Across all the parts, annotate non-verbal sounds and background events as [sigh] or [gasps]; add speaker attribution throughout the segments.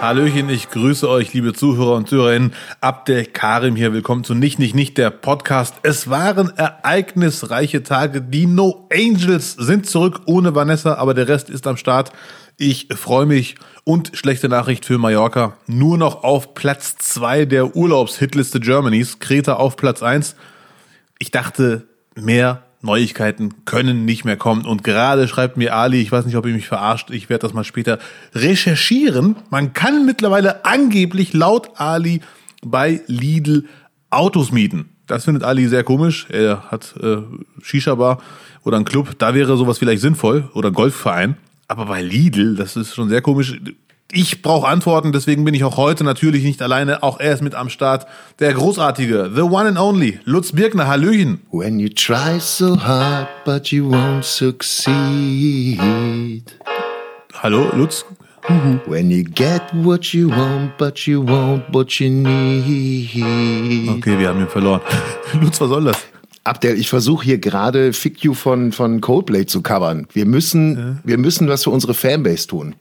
Speaker 1: Hallöchen, ich grüße euch, liebe Zuhörer und Zuhörerinnen. Abdel Karim hier, willkommen zu Nicht, Nicht, Nicht, der Podcast. Es waren ereignisreiche Tage. Die No Angels sind zurück ohne Vanessa, aber der Rest ist am Start. Ich freue mich und schlechte Nachricht für Mallorca. Nur noch auf Platz zwei der Urlaubshitliste Germanys. Kreta auf Platz eins. Ich dachte, mehr Neuigkeiten können nicht mehr kommen. Und gerade schreibt mir Ali, ich weiß nicht, ob ihr mich verarscht, ich werde das mal später recherchieren. Man kann mittlerweile angeblich laut Ali bei Lidl Autos mieten. Das findet Ali sehr komisch. Er hat äh, Shisha-Bar oder einen Club. Da wäre sowas vielleicht sinnvoll oder Golfverein. Aber bei Lidl, das ist schon sehr komisch ich brauche Antworten, deswegen bin ich auch heute natürlich nicht alleine. Auch er ist mit am Start. Der großartige, the one and only, Lutz Birkner. Hallöchen.
Speaker 2: When you try so hard, but you won't succeed.
Speaker 1: Hallo, Lutz.
Speaker 2: When you get what you want, but you won't what you need.
Speaker 1: Okay, wir haben ihn verloren. [laughs] Lutz, was soll das?
Speaker 2: Abdel, ich versuche hier gerade Fick You von, von Coldplay zu covern. Wir müssen, ja. wir müssen was für unsere Fanbase tun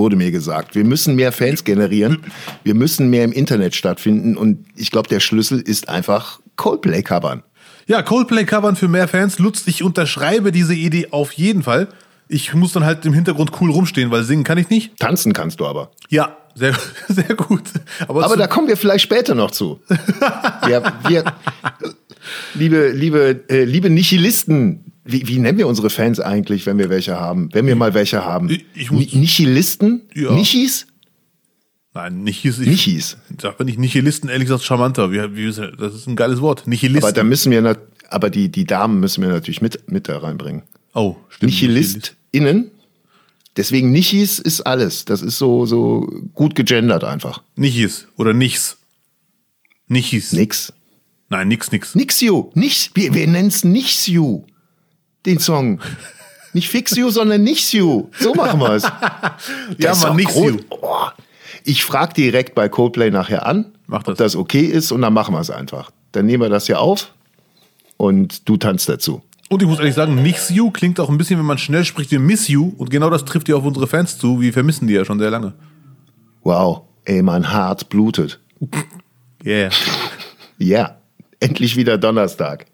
Speaker 2: wurde mir gesagt. Wir müssen mehr Fans generieren. Wir müssen mehr im Internet stattfinden. Und ich glaube, der Schlüssel ist einfach Coldplay covern.
Speaker 1: Ja, Coldplay covern für mehr Fans. Lutz, ich unterschreibe diese Idee auf jeden Fall. Ich muss dann halt im Hintergrund cool rumstehen, weil singen kann ich nicht.
Speaker 2: Tanzen kannst du aber.
Speaker 1: Ja, sehr, [laughs] sehr gut.
Speaker 2: Aber, aber da kommen wir vielleicht später noch zu. [laughs] ja, wir, liebe, liebe, äh, liebe Nihilisten, wie, wie nennen wir unsere Fans eigentlich, wenn wir welche haben? Wenn wir mal welche haben? Ich, ich muss, Nihilisten? Ja. Nichis?
Speaker 1: Nein, Nichis.
Speaker 2: Ich, Nichis.
Speaker 1: Sag mal nicht Nihilisten, ehrlich gesagt charmanter. Wie, wie, das ist ein geiles Wort. Nihilisten.
Speaker 2: Aber da müssen wir, aber die, die Damen müssen wir natürlich mit, mit da reinbringen.
Speaker 1: Oh,
Speaker 2: stimmt. NihilistInnen. Deswegen Nichis ist alles. Das ist so, so gut gegendert einfach.
Speaker 1: Nichis oder nichts. Nichis.
Speaker 2: Nix.
Speaker 1: Nein, nix, nix.
Speaker 2: Nix you. Nichts. Wir, wir nennen es you den Song. Nicht Fix You, sondern Nichts You. So machen wir es.
Speaker 1: ja, man, Nichts You.
Speaker 2: Oh. Ich frage direkt bei Coldplay nachher an,
Speaker 1: Mach das.
Speaker 2: ob das okay ist und dann machen wir es einfach. Dann nehmen wir das hier auf und du tanzt dazu.
Speaker 1: Und ich muss ehrlich sagen, Nichts You klingt auch ein bisschen, wenn man schnell spricht, wie Miss You. Und genau das trifft ja auf unsere Fans zu. Wir vermissen die ja schon sehr lange.
Speaker 2: Wow, ey, mein Hart blutet. [laughs]
Speaker 1: Yeah.
Speaker 2: ja, endlich wieder Donnerstag.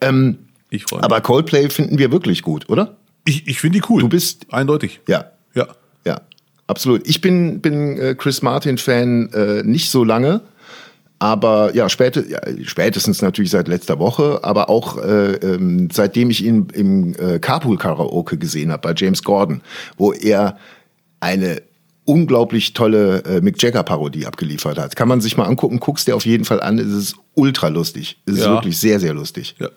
Speaker 2: Ähm,
Speaker 1: ich freue mich.
Speaker 2: Aber Coldplay finden wir wirklich gut, oder?
Speaker 1: Ich, ich finde die cool.
Speaker 2: Du bist.
Speaker 1: Eindeutig.
Speaker 2: Ja.
Speaker 1: Ja.
Speaker 2: Ja. Absolut. Ich bin, bin äh, Chris Martin-Fan äh, nicht so lange. Aber ja, spät, ja, spätestens natürlich seit letzter Woche, aber auch äh, ähm, seitdem ich ihn im äh, Carpool Karaoke gesehen habe bei James Gordon, wo er eine unglaublich tolle äh, Mick Jagger Parodie abgeliefert hat. Kann man sich mal angucken, guckst dir auf jeden Fall an, es ist ultra lustig. Es ist ja. wirklich sehr, sehr lustig.
Speaker 1: Ja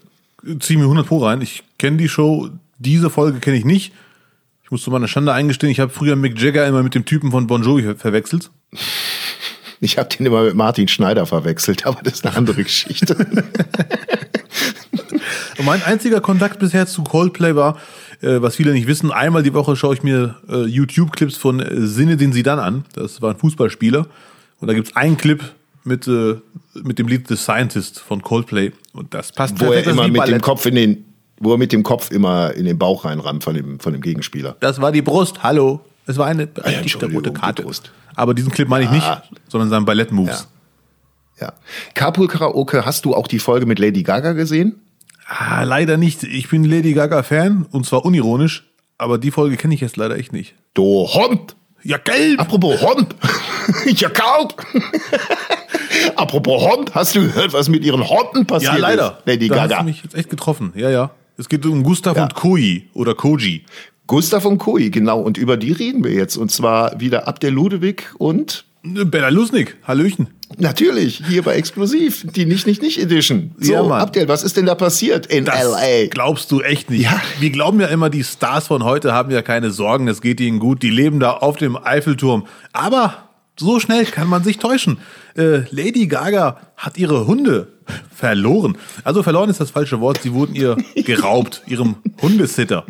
Speaker 1: zieh mir 100 Pro rein. Ich kenne die Show, diese Folge kenne ich nicht. Ich muss zu meiner Schande eingestehen, ich habe früher Mick Jagger immer mit dem Typen von Bon Jovi verwechselt.
Speaker 2: Ich habe den immer mit Martin Schneider verwechselt, aber das ist eine andere Geschichte. [laughs]
Speaker 1: Mein einziger Kontakt bisher zu Coldplay war, äh, was viele nicht wissen, einmal die Woche schaue ich mir äh, YouTube-Clips von äh, Sinne den sie dann an. Das war ein Fußballspieler. Und da gibt es einen Clip, mit, äh, mit dem Lied The Scientist von Coldplay. Und das passt
Speaker 2: Wo er immer mit dem Kopf in den, wo er mit dem Kopf immer in den Bauch reinrammt von dem, von dem Gegenspieler.
Speaker 1: Das war die Brust, hallo. Es war eine
Speaker 2: ah, ja, rote Karte.
Speaker 1: Brust. Aber diesen Clip meine ich nicht, ah. sondern seinen Ballett-Moves.
Speaker 2: Ja. ja. Carpool Karaoke, hast du auch die Folge mit Lady Gaga gesehen?
Speaker 1: Ah, leider nicht. Ich bin Lady Gaga-Fan und zwar unironisch, aber die Folge kenne ich jetzt leider echt nicht.
Speaker 2: Du Hund!
Speaker 1: Ja, gelb!
Speaker 2: Apropos Hund! [laughs] ja, kalt! [laughs] Apropos Hond, hast du gehört, was mit ihren Honden passiert ist?
Speaker 1: Ja, leider.
Speaker 2: Ist? Lady
Speaker 1: da
Speaker 2: Gaga.
Speaker 1: hast du mich jetzt echt getroffen. Ja, ja. Es geht um Gustav ja. und Koji oder Koji.
Speaker 2: Gustav und Koji, genau. Und über die reden wir jetzt. Und zwar wieder Abdel Ludewig und
Speaker 1: Bella Lusnig. Hallöchen.
Speaker 2: Natürlich, hier bei Explosiv, die Nicht-Nicht-Nicht-Edition. So, ja, Mann. Abdel, was ist denn da passiert in
Speaker 1: das
Speaker 2: L.A.?
Speaker 1: glaubst du echt nicht. Ja. Wir glauben ja immer, die Stars von heute haben ja keine Sorgen, es geht ihnen gut, die leben da auf dem Eiffelturm. Aber so schnell kann man sich täuschen. Äh, Lady Gaga hat ihre Hunde Verloren. Also verloren ist das falsche Wort. Sie wurden ihr [laughs] geraubt, ihrem Hundesitter.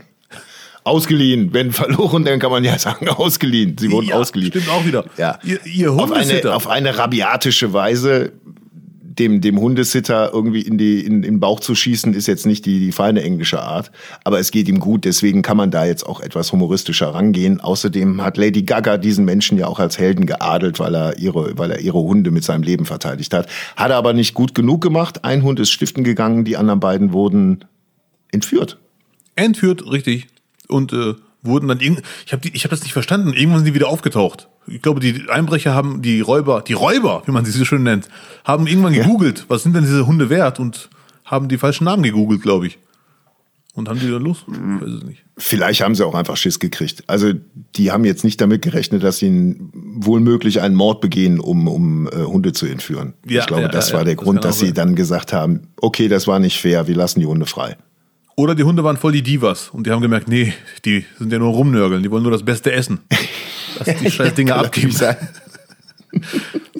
Speaker 2: Ausgeliehen. Wenn verloren, dann kann man ja sagen, ausgeliehen. Sie wurden
Speaker 1: Ja,
Speaker 2: ausgeliehen.
Speaker 1: Stimmt auch wieder.
Speaker 2: Ja.
Speaker 1: Ihr, ihr
Speaker 2: auf eine,
Speaker 1: Hundesitter.
Speaker 2: auf eine rabiatische Weise dem, dem Hundesitter irgendwie in, die, in, in den Bauch zu schießen, ist jetzt nicht die, die feine englische Art. Aber es geht ihm gut, deswegen kann man da jetzt auch etwas humoristischer rangehen. Außerdem hat Lady Gaga diesen Menschen ja auch als Helden geadelt, weil er ihre, weil er ihre Hunde mit seinem Leben verteidigt hat. Hat er aber nicht gut genug gemacht. Ein Hund ist stiften gegangen, die anderen beiden wurden entführt.
Speaker 1: entführt, richtig. Und äh, wurden dann irgend ich habe ich hab das nicht verstanden. Irgendwann sind die wieder aufgetaucht. Ich glaube, die Einbrecher haben die Räuber, die Räuber, wie man sie so schön nennt, haben irgendwann gegoogelt, was sind denn diese Hunde wert und haben die falschen Namen gegoogelt, glaube ich. Und haben die dann los? Ich weiß es nicht.
Speaker 2: Vielleicht haben sie auch einfach Schiss gekriegt. Also die haben jetzt nicht damit gerechnet, dass sie wohl möglich einen Mord begehen, um, um äh, Hunde zu entführen.
Speaker 1: Ja,
Speaker 2: ich glaube,
Speaker 1: ja,
Speaker 2: das
Speaker 1: ja,
Speaker 2: war der
Speaker 1: das
Speaker 2: Grund, dass
Speaker 1: auch
Speaker 2: sie
Speaker 1: sein.
Speaker 2: dann gesagt haben, okay, das war nicht fair, wir lassen die Hunde frei.
Speaker 1: Oder die Hunde waren voll die Divas und die haben gemerkt, nee, die sind ja nur rumnörgeln, die wollen nur das Beste essen. Lass die [laughs] scheiß Dinge abgeben. [laughs]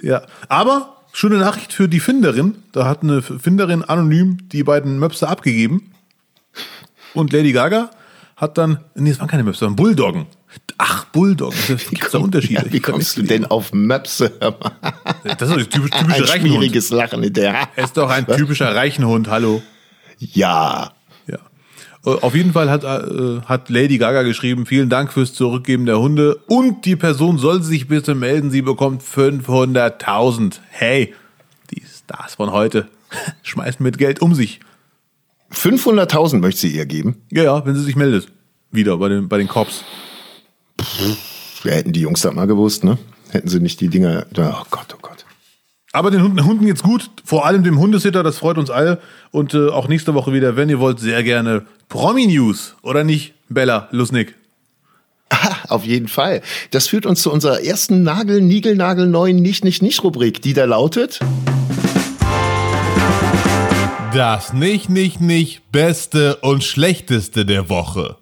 Speaker 1: Ja, aber schöne Nachricht für die Finderin. Da hat eine Finderin anonym die beiden Möpse abgegeben. Und Lady Gaga hat dann, nee, es waren keine Möpse, sondern Bulldoggen. Ach, Bulldoggen, da gibt's da Unterschiede.
Speaker 2: Ja, wie kommst du denn auf Möpse?
Speaker 1: Das ist doch typisch,
Speaker 2: Ein
Speaker 1: typischer Reichenhund.
Speaker 2: schwieriges Lachen hinterher.
Speaker 1: Er ist doch ein typischer Reichenhund, hallo.
Speaker 2: Ja,
Speaker 1: Auf jeden Fall hat, äh, hat Lady Gaga geschrieben, vielen Dank fürs Zurückgeben der Hunde und die Person soll sich bitte melden, sie bekommt 500.000. Hey, die Stars von heute [laughs] schmeißen mit Geld um sich.
Speaker 2: 500.000 möchte sie ihr geben.
Speaker 1: Ja, ja, wenn sie sich meldet. Wieder bei den, bei den Cops.
Speaker 2: Ja, hätten die Jungs das mal gewusst, ne? Hätten sie nicht die Dinger. Oh Gott, oh Gott.
Speaker 1: Aber den Hunden, Hunden geht's gut, vor allem dem Hundesitter, das freut uns alle. Und äh, auch nächste Woche wieder, wenn ihr wollt, sehr gerne Promi-News. Oder nicht, Bella Lusnig?
Speaker 2: Ah, [laughs] auf jeden Fall. Das führt uns zu unserer ersten Nagel, Nigel, Nagel, neuen Nicht, Nicht, Nicht Rubrik, die da lautet.
Speaker 3: Das nicht, nicht, nicht Beste und Schlechteste der Woche.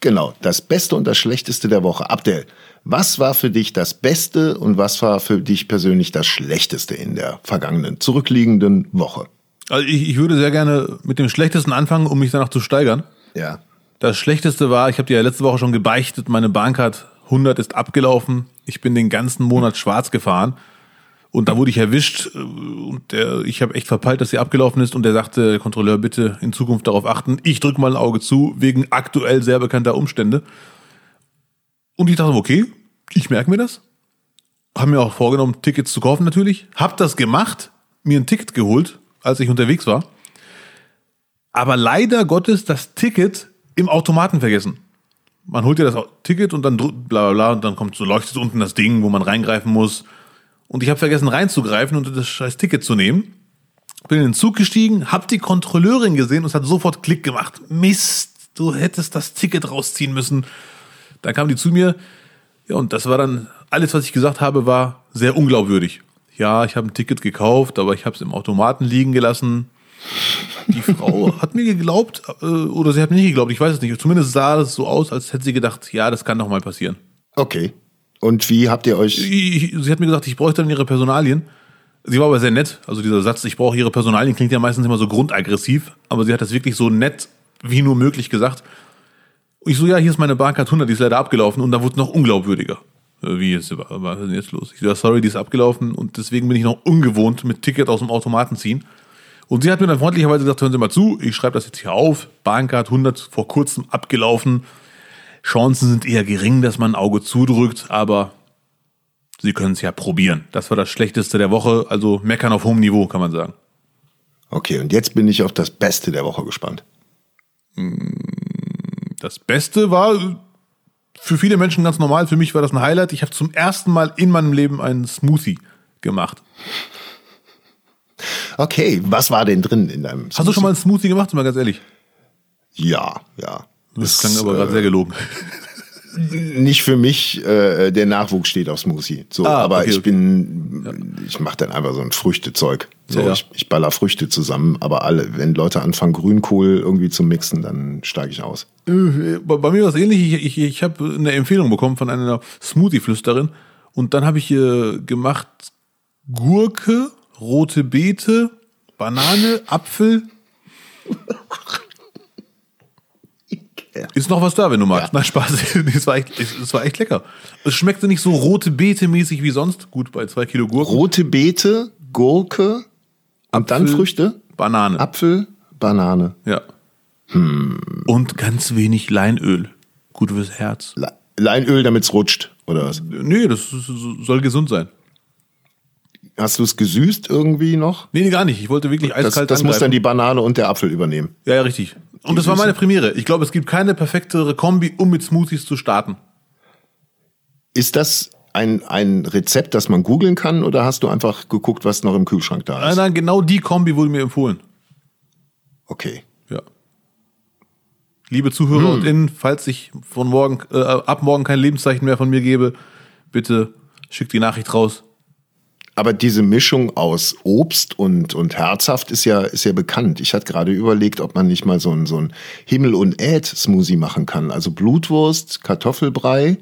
Speaker 2: Genau, das Beste und das Schlechteste der Woche. Abdel, was war für dich das Beste und was war für dich persönlich das Schlechteste in der vergangenen, zurückliegenden Woche?
Speaker 1: Also ich, ich würde sehr gerne mit dem Schlechtesten anfangen, um mich danach zu steigern.
Speaker 2: Ja.
Speaker 1: Das Schlechteste war, ich habe dir ja letzte Woche schon gebeichtet, meine Bahncard 100 ist abgelaufen. Ich bin den ganzen Monat schwarz gefahren. Und da wurde ich erwischt und der, ich habe echt verpeilt, dass sie abgelaufen ist und der sagte, der Kontrolleur, bitte in Zukunft darauf achten. Ich drücke mal ein Auge zu, wegen aktuell sehr bekannter Umstände. Und ich dachte, okay, ich merke mir das. Haben mir auch vorgenommen, Tickets zu kaufen natürlich. Hab das gemacht, mir ein Ticket geholt, als ich unterwegs war. Aber leider Gottes das Ticket im Automaten vergessen. Man holt ja das Ticket und dann bla bla bla und dann kommt so leuchtet unten das Ding, wo man reingreifen muss. Und ich habe vergessen reinzugreifen und das scheiß Ticket zu nehmen. Bin in den Zug gestiegen, hab die Kontrolleurin gesehen und es hat sofort Klick gemacht. Mist, du hättest das Ticket rausziehen müssen. Dann kam die zu mir, ja, und das war dann, alles, was ich gesagt habe, war sehr unglaubwürdig. Ja, ich habe ein Ticket gekauft, aber ich habe es im Automaten liegen gelassen. Die Frau [laughs] hat mir geglaubt, äh, oder sie hat mir nicht geglaubt, ich weiß es nicht. Zumindest sah es so aus, als hätte sie gedacht, ja, das kann doch mal passieren.
Speaker 2: Okay. Und wie habt ihr euch.
Speaker 1: Ich, sie hat mir gesagt, ich bräuchte dann ihre Personalien. Sie war aber sehr nett. Also dieser Satz, ich brauche ihre Personalien, klingt ja meistens immer so grundaggressiv, aber sie hat das wirklich so nett wie nur möglich gesagt. Und ich so, ja, hier ist meine Bahncard 100, die ist leider abgelaufen und da wurde es noch unglaubwürdiger. Wie ist, was ist denn jetzt los? Ich so, sorry, die ist abgelaufen und deswegen bin ich noch ungewohnt mit Ticket aus dem Automaten ziehen. Und sie hat mir dann freundlicherweise gesagt, hören Sie mal zu, ich schreibe das jetzt hier auf. Bahncard 100 vor kurzem abgelaufen. Chancen sind eher gering, dass man ein Auge zudrückt, aber Sie können es ja probieren. Das war das Schlechteste der Woche, also meckern auf hohem Niveau, kann man sagen.
Speaker 2: Okay, und jetzt bin ich auf das Beste der Woche gespannt.
Speaker 1: Das Beste war für viele Menschen ganz normal, für mich war das ein Highlight. Ich habe zum ersten Mal in meinem Leben einen Smoothie gemacht.
Speaker 2: Okay, was war denn drin in deinem.
Speaker 1: Hast du schon mal einen Smoothie gemacht, mal ganz ehrlich?
Speaker 2: Ja, ja.
Speaker 1: Das klang aber
Speaker 2: äh,
Speaker 1: gerade sehr gelogen.
Speaker 2: Nicht für mich, äh, der Nachwuchs steht auf Smoothie. So,
Speaker 1: Ah,
Speaker 2: aber
Speaker 1: okay,
Speaker 2: ich
Speaker 1: okay.
Speaker 2: bin, ich mache dann einfach so ein Früchtezeug. So,
Speaker 1: Ja.
Speaker 2: Ich, ich baller Früchte zusammen, aber alle, wenn Leute anfangen, Grünkohl irgendwie zu mixen, dann steige ich aus.
Speaker 1: Äh, Bei mir war es ähnlich. Ich, ich, ich habe eine Empfehlung bekommen von einer Smoothie-Flüsterin und dann habe ich äh, gemacht Gurke, rote Beete, Banane, Apfel. [laughs] Ist noch was da, wenn du magst. Nein, Spaß. [laughs] Es war, echt, es war echt lecker. Es schmeckte nicht so rote Beete mäßig wie sonst. Gut, bei zwei Kilo Gurken.
Speaker 2: Rote Beete, Gurke und dann
Speaker 1: Apfel,
Speaker 2: Früchte.
Speaker 1: Banane.
Speaker 2: Apfel, Banane.
Speaker 1: Ja. Und ganz wenig Leinöl. Gut fürs Herz.
Speaker 2: Le- Leinöl, damit es rutscht, oder was?
Speaker 1: Nee, das soll gesund sein.
Speaker 2: Hast du es gesüßt irgendwie noch?
Speaker 1: Nee, gar nicht. Ich wollte wirklich
Speaker 2: Das,
Speaker 1: eiskalt
Speaker 2: das muss dann die Banane und der Apfel übernehmen.
Speaker 1: Ja, ja, richtig. Und das war meine Premiere. Ich glaube, es gibt keine perfektere Kombi, um mit Smoothies zu starten.
Speaker 2: Ist das ein, ein Rezept, das man googeln kann, oder hast du einfach geguckt, was noch im Kühlschrank da
Speaker 1: Nein,
Speaker 2: ist?
Speaker 1: nein, genau die Kombi wurde mir empfohlen.
Speaker 2: Okay.
Speaker 1: Ja. Liebe Zuhörer und Innen, falls ich von morgen, äh, ab morgen kein Lebenszeichen mehr von mir gebe, bitte schickt die Nachricht raus.
Speaker 2: Aber diese Mischung aus Obst und, und herzhaft ist ja, ist ja bekannt. Ich hatte gerade überlegt, ob man nicht mal so ein, so ein Himmel- und Äd-Smoothie machen kann. Also Blutwurst, Kartoffelbrei,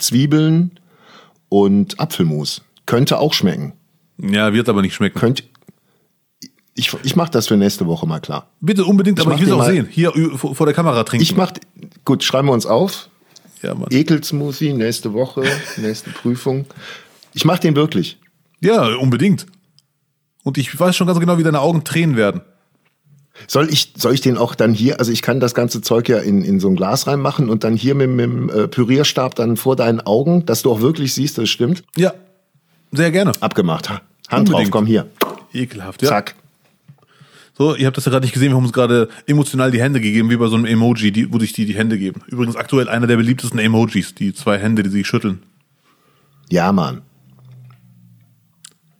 Speaker 2: Zwiebeln und Apfelmus. Könnte auch schmecken.
Speaker 1: Ja, wird aber nicht schmecken.
Speaker 2: Könnt, ich ich mache das für nächste Woche mal klar.
Speaker 1: Bitte unbedingt, aber
Speaker 2: mach
Speaker 1: ich will es auch sehen. Hier vor der Kamera trinken.
Speaker 2: Ich mach, gut, schreiben wir uns auf.
Speaker 1: ja, Mann.
Speaker 2: Ekelsmoothie, nächste Woche, nächste Prüfung. Ich mache den wirklich.
Speaker 1: Ja, unbedingt. Und ich weiß schon ganz genau, wie deine Augen tränen werden.
Speaker 2: Soll ich, soll ich den auch dann hier, also ich kann das ganze Zeug ja in, in so ein Glas reinmachen und dann hier mit, mit dem äh, Pürierstab dann vor deinen Augen, dass du auch wirklich siehst, dass es stimmt,
Speaker 1: Ja, sehr gerne.
Speaker 2: abgemacht. Ha- Hand drauf,
Speaker 1: Unbedingt.
Speaker 2: komm hier.
Speaker 1: Ekelhaft, ja.
Speaker 2: Zack.
Speaker 1: So, ihr habt das ja gerade nicht gesehen, wir haben uns gerade emotional die Hände gegeben, wie bei so einem Emoji, die, wo sich die die Hände geben. Übrigens aktuell einer der beliebtesten Emojis, die zwei Hände, die sich schütteln.
Speaker 2: Ja, Mann.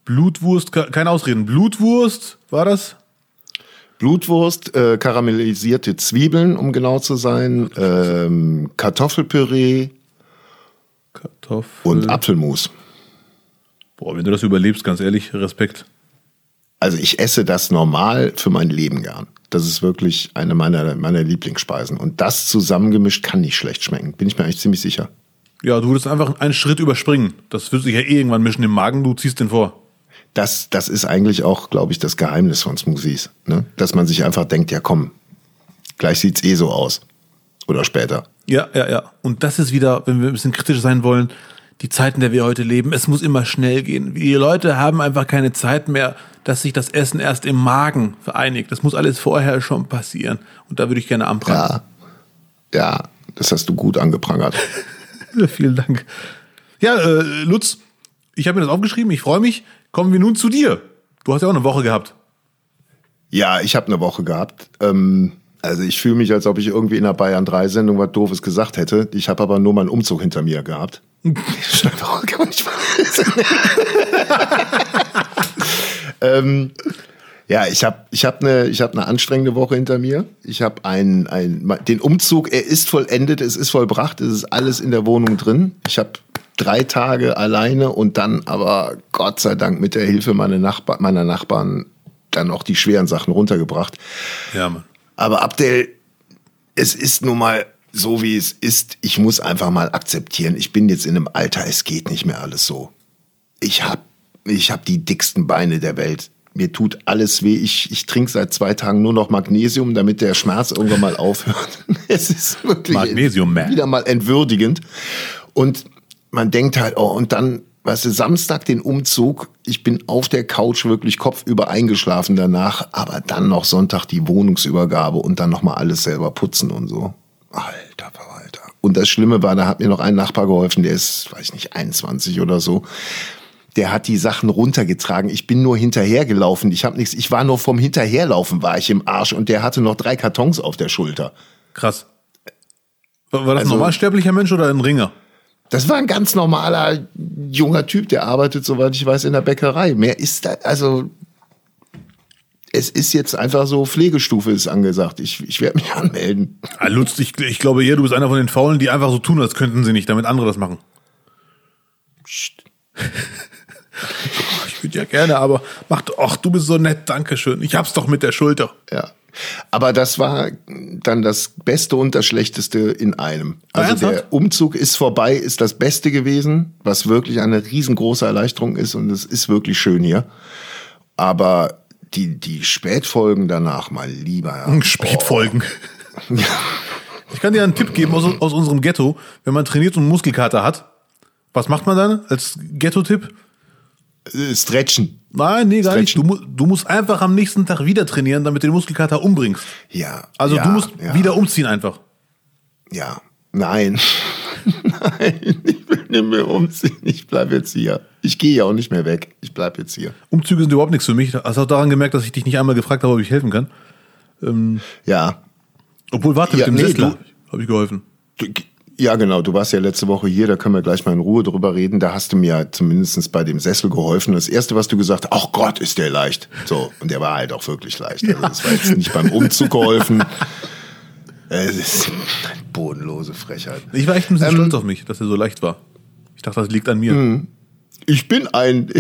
Speaker 1: Blutwurst, ke- kein Ausreden. Blutwurst, war das?
Speaker 2: Blutwurst, äh, karamellisierte Zwiebeln, um genau zu sein, ähm, Kartoffelpüree
Speaker 1: Kartoffel.
Speaker 2: und Apfelmus.
Speaker 1: Boah, wenn du das überlebst, ganz ehrlich, Respekt.
Speaker 2: Also ich esse das normal für mein Leben gern. Das ist wirklich eine meiner, meiner Lieblingsspeisen. Und das zusammengemischt kann nicht schlecht schmecken. Bin ich mir eigentlich ziemlich sicher.
Speaker 1: Ja, du würdest einfach einen Schritt überspringen. Das wird sich ja eh irgendwann mischen im Magen, du ziehst den vor.
Speaker 2: Das, das ist eigentlich auch, glaube ich, das Geheimnis von Smoothies. Ne? Dass man sich einfach denkt, ja komm, gleich sieht's eh so aus. Oder später.
Speaker 1: Ja, ja, ja. Und das ist wieder, wenn wir ein bisschen kritisch sein wollen, die Zeiten, in der wir heute leben. Es muss immer schnell gehen. Die Leute haben einfach keine Zeit mehr, dass sich das Essen erst im Magen vereinigt. Das muss alles vorher schon passieren. Und da würde ich gerne anprangern.
Speaker 2: Ja. Ja, das hast du gut angeprangert. [laughs]
Speaker 1: Vielen Dank. Ja, äh, Lutz, ich habe mir das aufgeschrieben. Ich freue mich. Kommen wir nun zu dir. Du hast ja auch eine Woche gehabt.
Speaker 2: Ja, ich habe eine Woche gehabt. Ähm, also ich fühle mich, als ob ich irgendwie in der Bayern 3 Sendung was Doofes gesagt hätte. Ich habe aber nur meinen Umzug hinter mir gehabt. [laughs] [laughs] Ähm, ja, ich habe ich hab eine ich hab eine anstrengende Woche hinter mir. Ich habe ein, ein, den Umzug, er ist vollendet, es ist vollbracht, es ist alles in der Wohnung drin. Ich habe drei Tage alleine und dann aber Gott sei Dank mit der Hilfe meiner, Nachbar, meiner Nachbarn dann auch die schweren Sachen runtergebracht.
Speaker 1: Ja, Mann.
Speaker 2: Aber Abdel, es ist nun mal so, wie es ist. Ich muss einfach mal akzeptieren. Ich bin jetzt in einem Alter, es geht nicht mehr alles so. Ich hab, ich hab die dicksten Beine der Welt. Mir tut alles weh. Ich, ich trinke seit zwei Tagen nur noch Magnesium, damit der Schmerz irgendwann mal aufhört. [laughs] Es ist wirklich
Speaker 1: Magnesium, man.
Speaker 2: wieder mal entwürdigend. Und man denkt halt, oh, und dann, weißt du, Samstag den Umzug. Ich bin auf der Couch wirklich kopfüber eingeschlafen danach, aber dann noch Sonntag die Wohnungsübergabe und dann nochmal alles selber putzen und so. Alter Verwalter. Und das Schlimme war, da hat mir noch ein Nachbar geholfen, der ist, weiß ich nicht, 21 oder so. Der hat die Sachen runtergetragen. Ich bin nur hinterhergelaufen. Ich habe nichts. Ich war nur vom Hinterherlaufen war ich im Arsch und der hatte noch drei Kartons auf der Schulter.
Speaker 1: Krass. War war das ein
Speaker 2: Also-
Speaker 1: normalsterblicher Mensch oder ein Ringer?
Speaker 2: Das war ein ganz normaler junger Typ, der arbeitet, soweit ich weiß, in der Bäckerei. Mehr ist da, also es ist jetzt einfach so, Pflegestufe ist angesagt. Ich, ich werde mich [laughs] anmelden.
Speaker 1: Ah, Lutz, ich, ich glaube eher, du bist einer von den Faulen, die einfach so tun, als könnten sie nicht, damit andere das machen.
Speaker 2: Psst. [laughs]
Speaker 1: Ich würde ja gerne, aber mach doch, ach, du bist so nett, Dankeschön. Ich hab's doch mit der Schulter.
Speaker 2: Ja. Aber das war dann das Beste und das Schlechteste in einem. Also
Speaker 1: ernsthaft?
Speaker 2: der Umzug ist vorbei, ist das Beste gewesen, was wirklich eine riesengroße Erleichterung ist und es ist wirklich schön hier. Aber die, die Spätfolgen danach mal lieber.
Speaker 1: Spätfolgen. [laughs] Ich kann dir einen Tipp geben aus, aus unserem Ghetto. Wenn man trainiert und Muskelkater hat, was macht man dann als Ghetto-Tipp?
Speaker 2: Äh, Stretchen.
Speaker 1: Nein, nee, gar nicht. Du, du musst einfach am nächsten Tag wieder trainieren, damit du den Muskelkater umbringst.
Speaker 2: Ja.
Speaker 1: Also
Speaker 2: ja,
Speaker 1: du musst
Speaker 2: ja,
Speaker 1: wieder umziehen einfach.
Speaker 2: Ja. Nein. [laughs] Nein, ich will nicht mehr umziehen. Ich bleib jetzt hier. Ich gehe ja auch nicht mehr weg. Ich bleib jetzt hier.
Speaker 1: Umzüge sind überhaupt nichts für mich. Hast auch daran gemerkt, dass ich dich nicht einmal gefragt habe, ob ich helfen kann.
Speaker 2: Ja.
Speaker 1: Obwohl, warte,
Speaker 2: Ja,
Speaker 1: mit dem
Speaker 2: nee,
Speaker 1: Sessler habe ich geholfen.
Speaker 2: Du- Ja, genau. Du warst ja letzte Woche hier, da können wir gleich mal in Ruhe drüber reden. Da hast du mir ja zumindest bei dem Sessel geholfen. Das Erste, was du gesagt hast, ach Gott, ist der leicht. So, und der war halt auch wirklich leicht. Also das war jetzt nicht beim Umzug geholfen. Es ist eine bodenlose Frechheit.
Speaker 1: Ich war echt ein bisschen
Speaker 2: Ähm,
Speaker 1: stolz auf mich, dass er so leicht war. Ich dachte, das liegt an mir.
Speaker 2: Ich bin ein,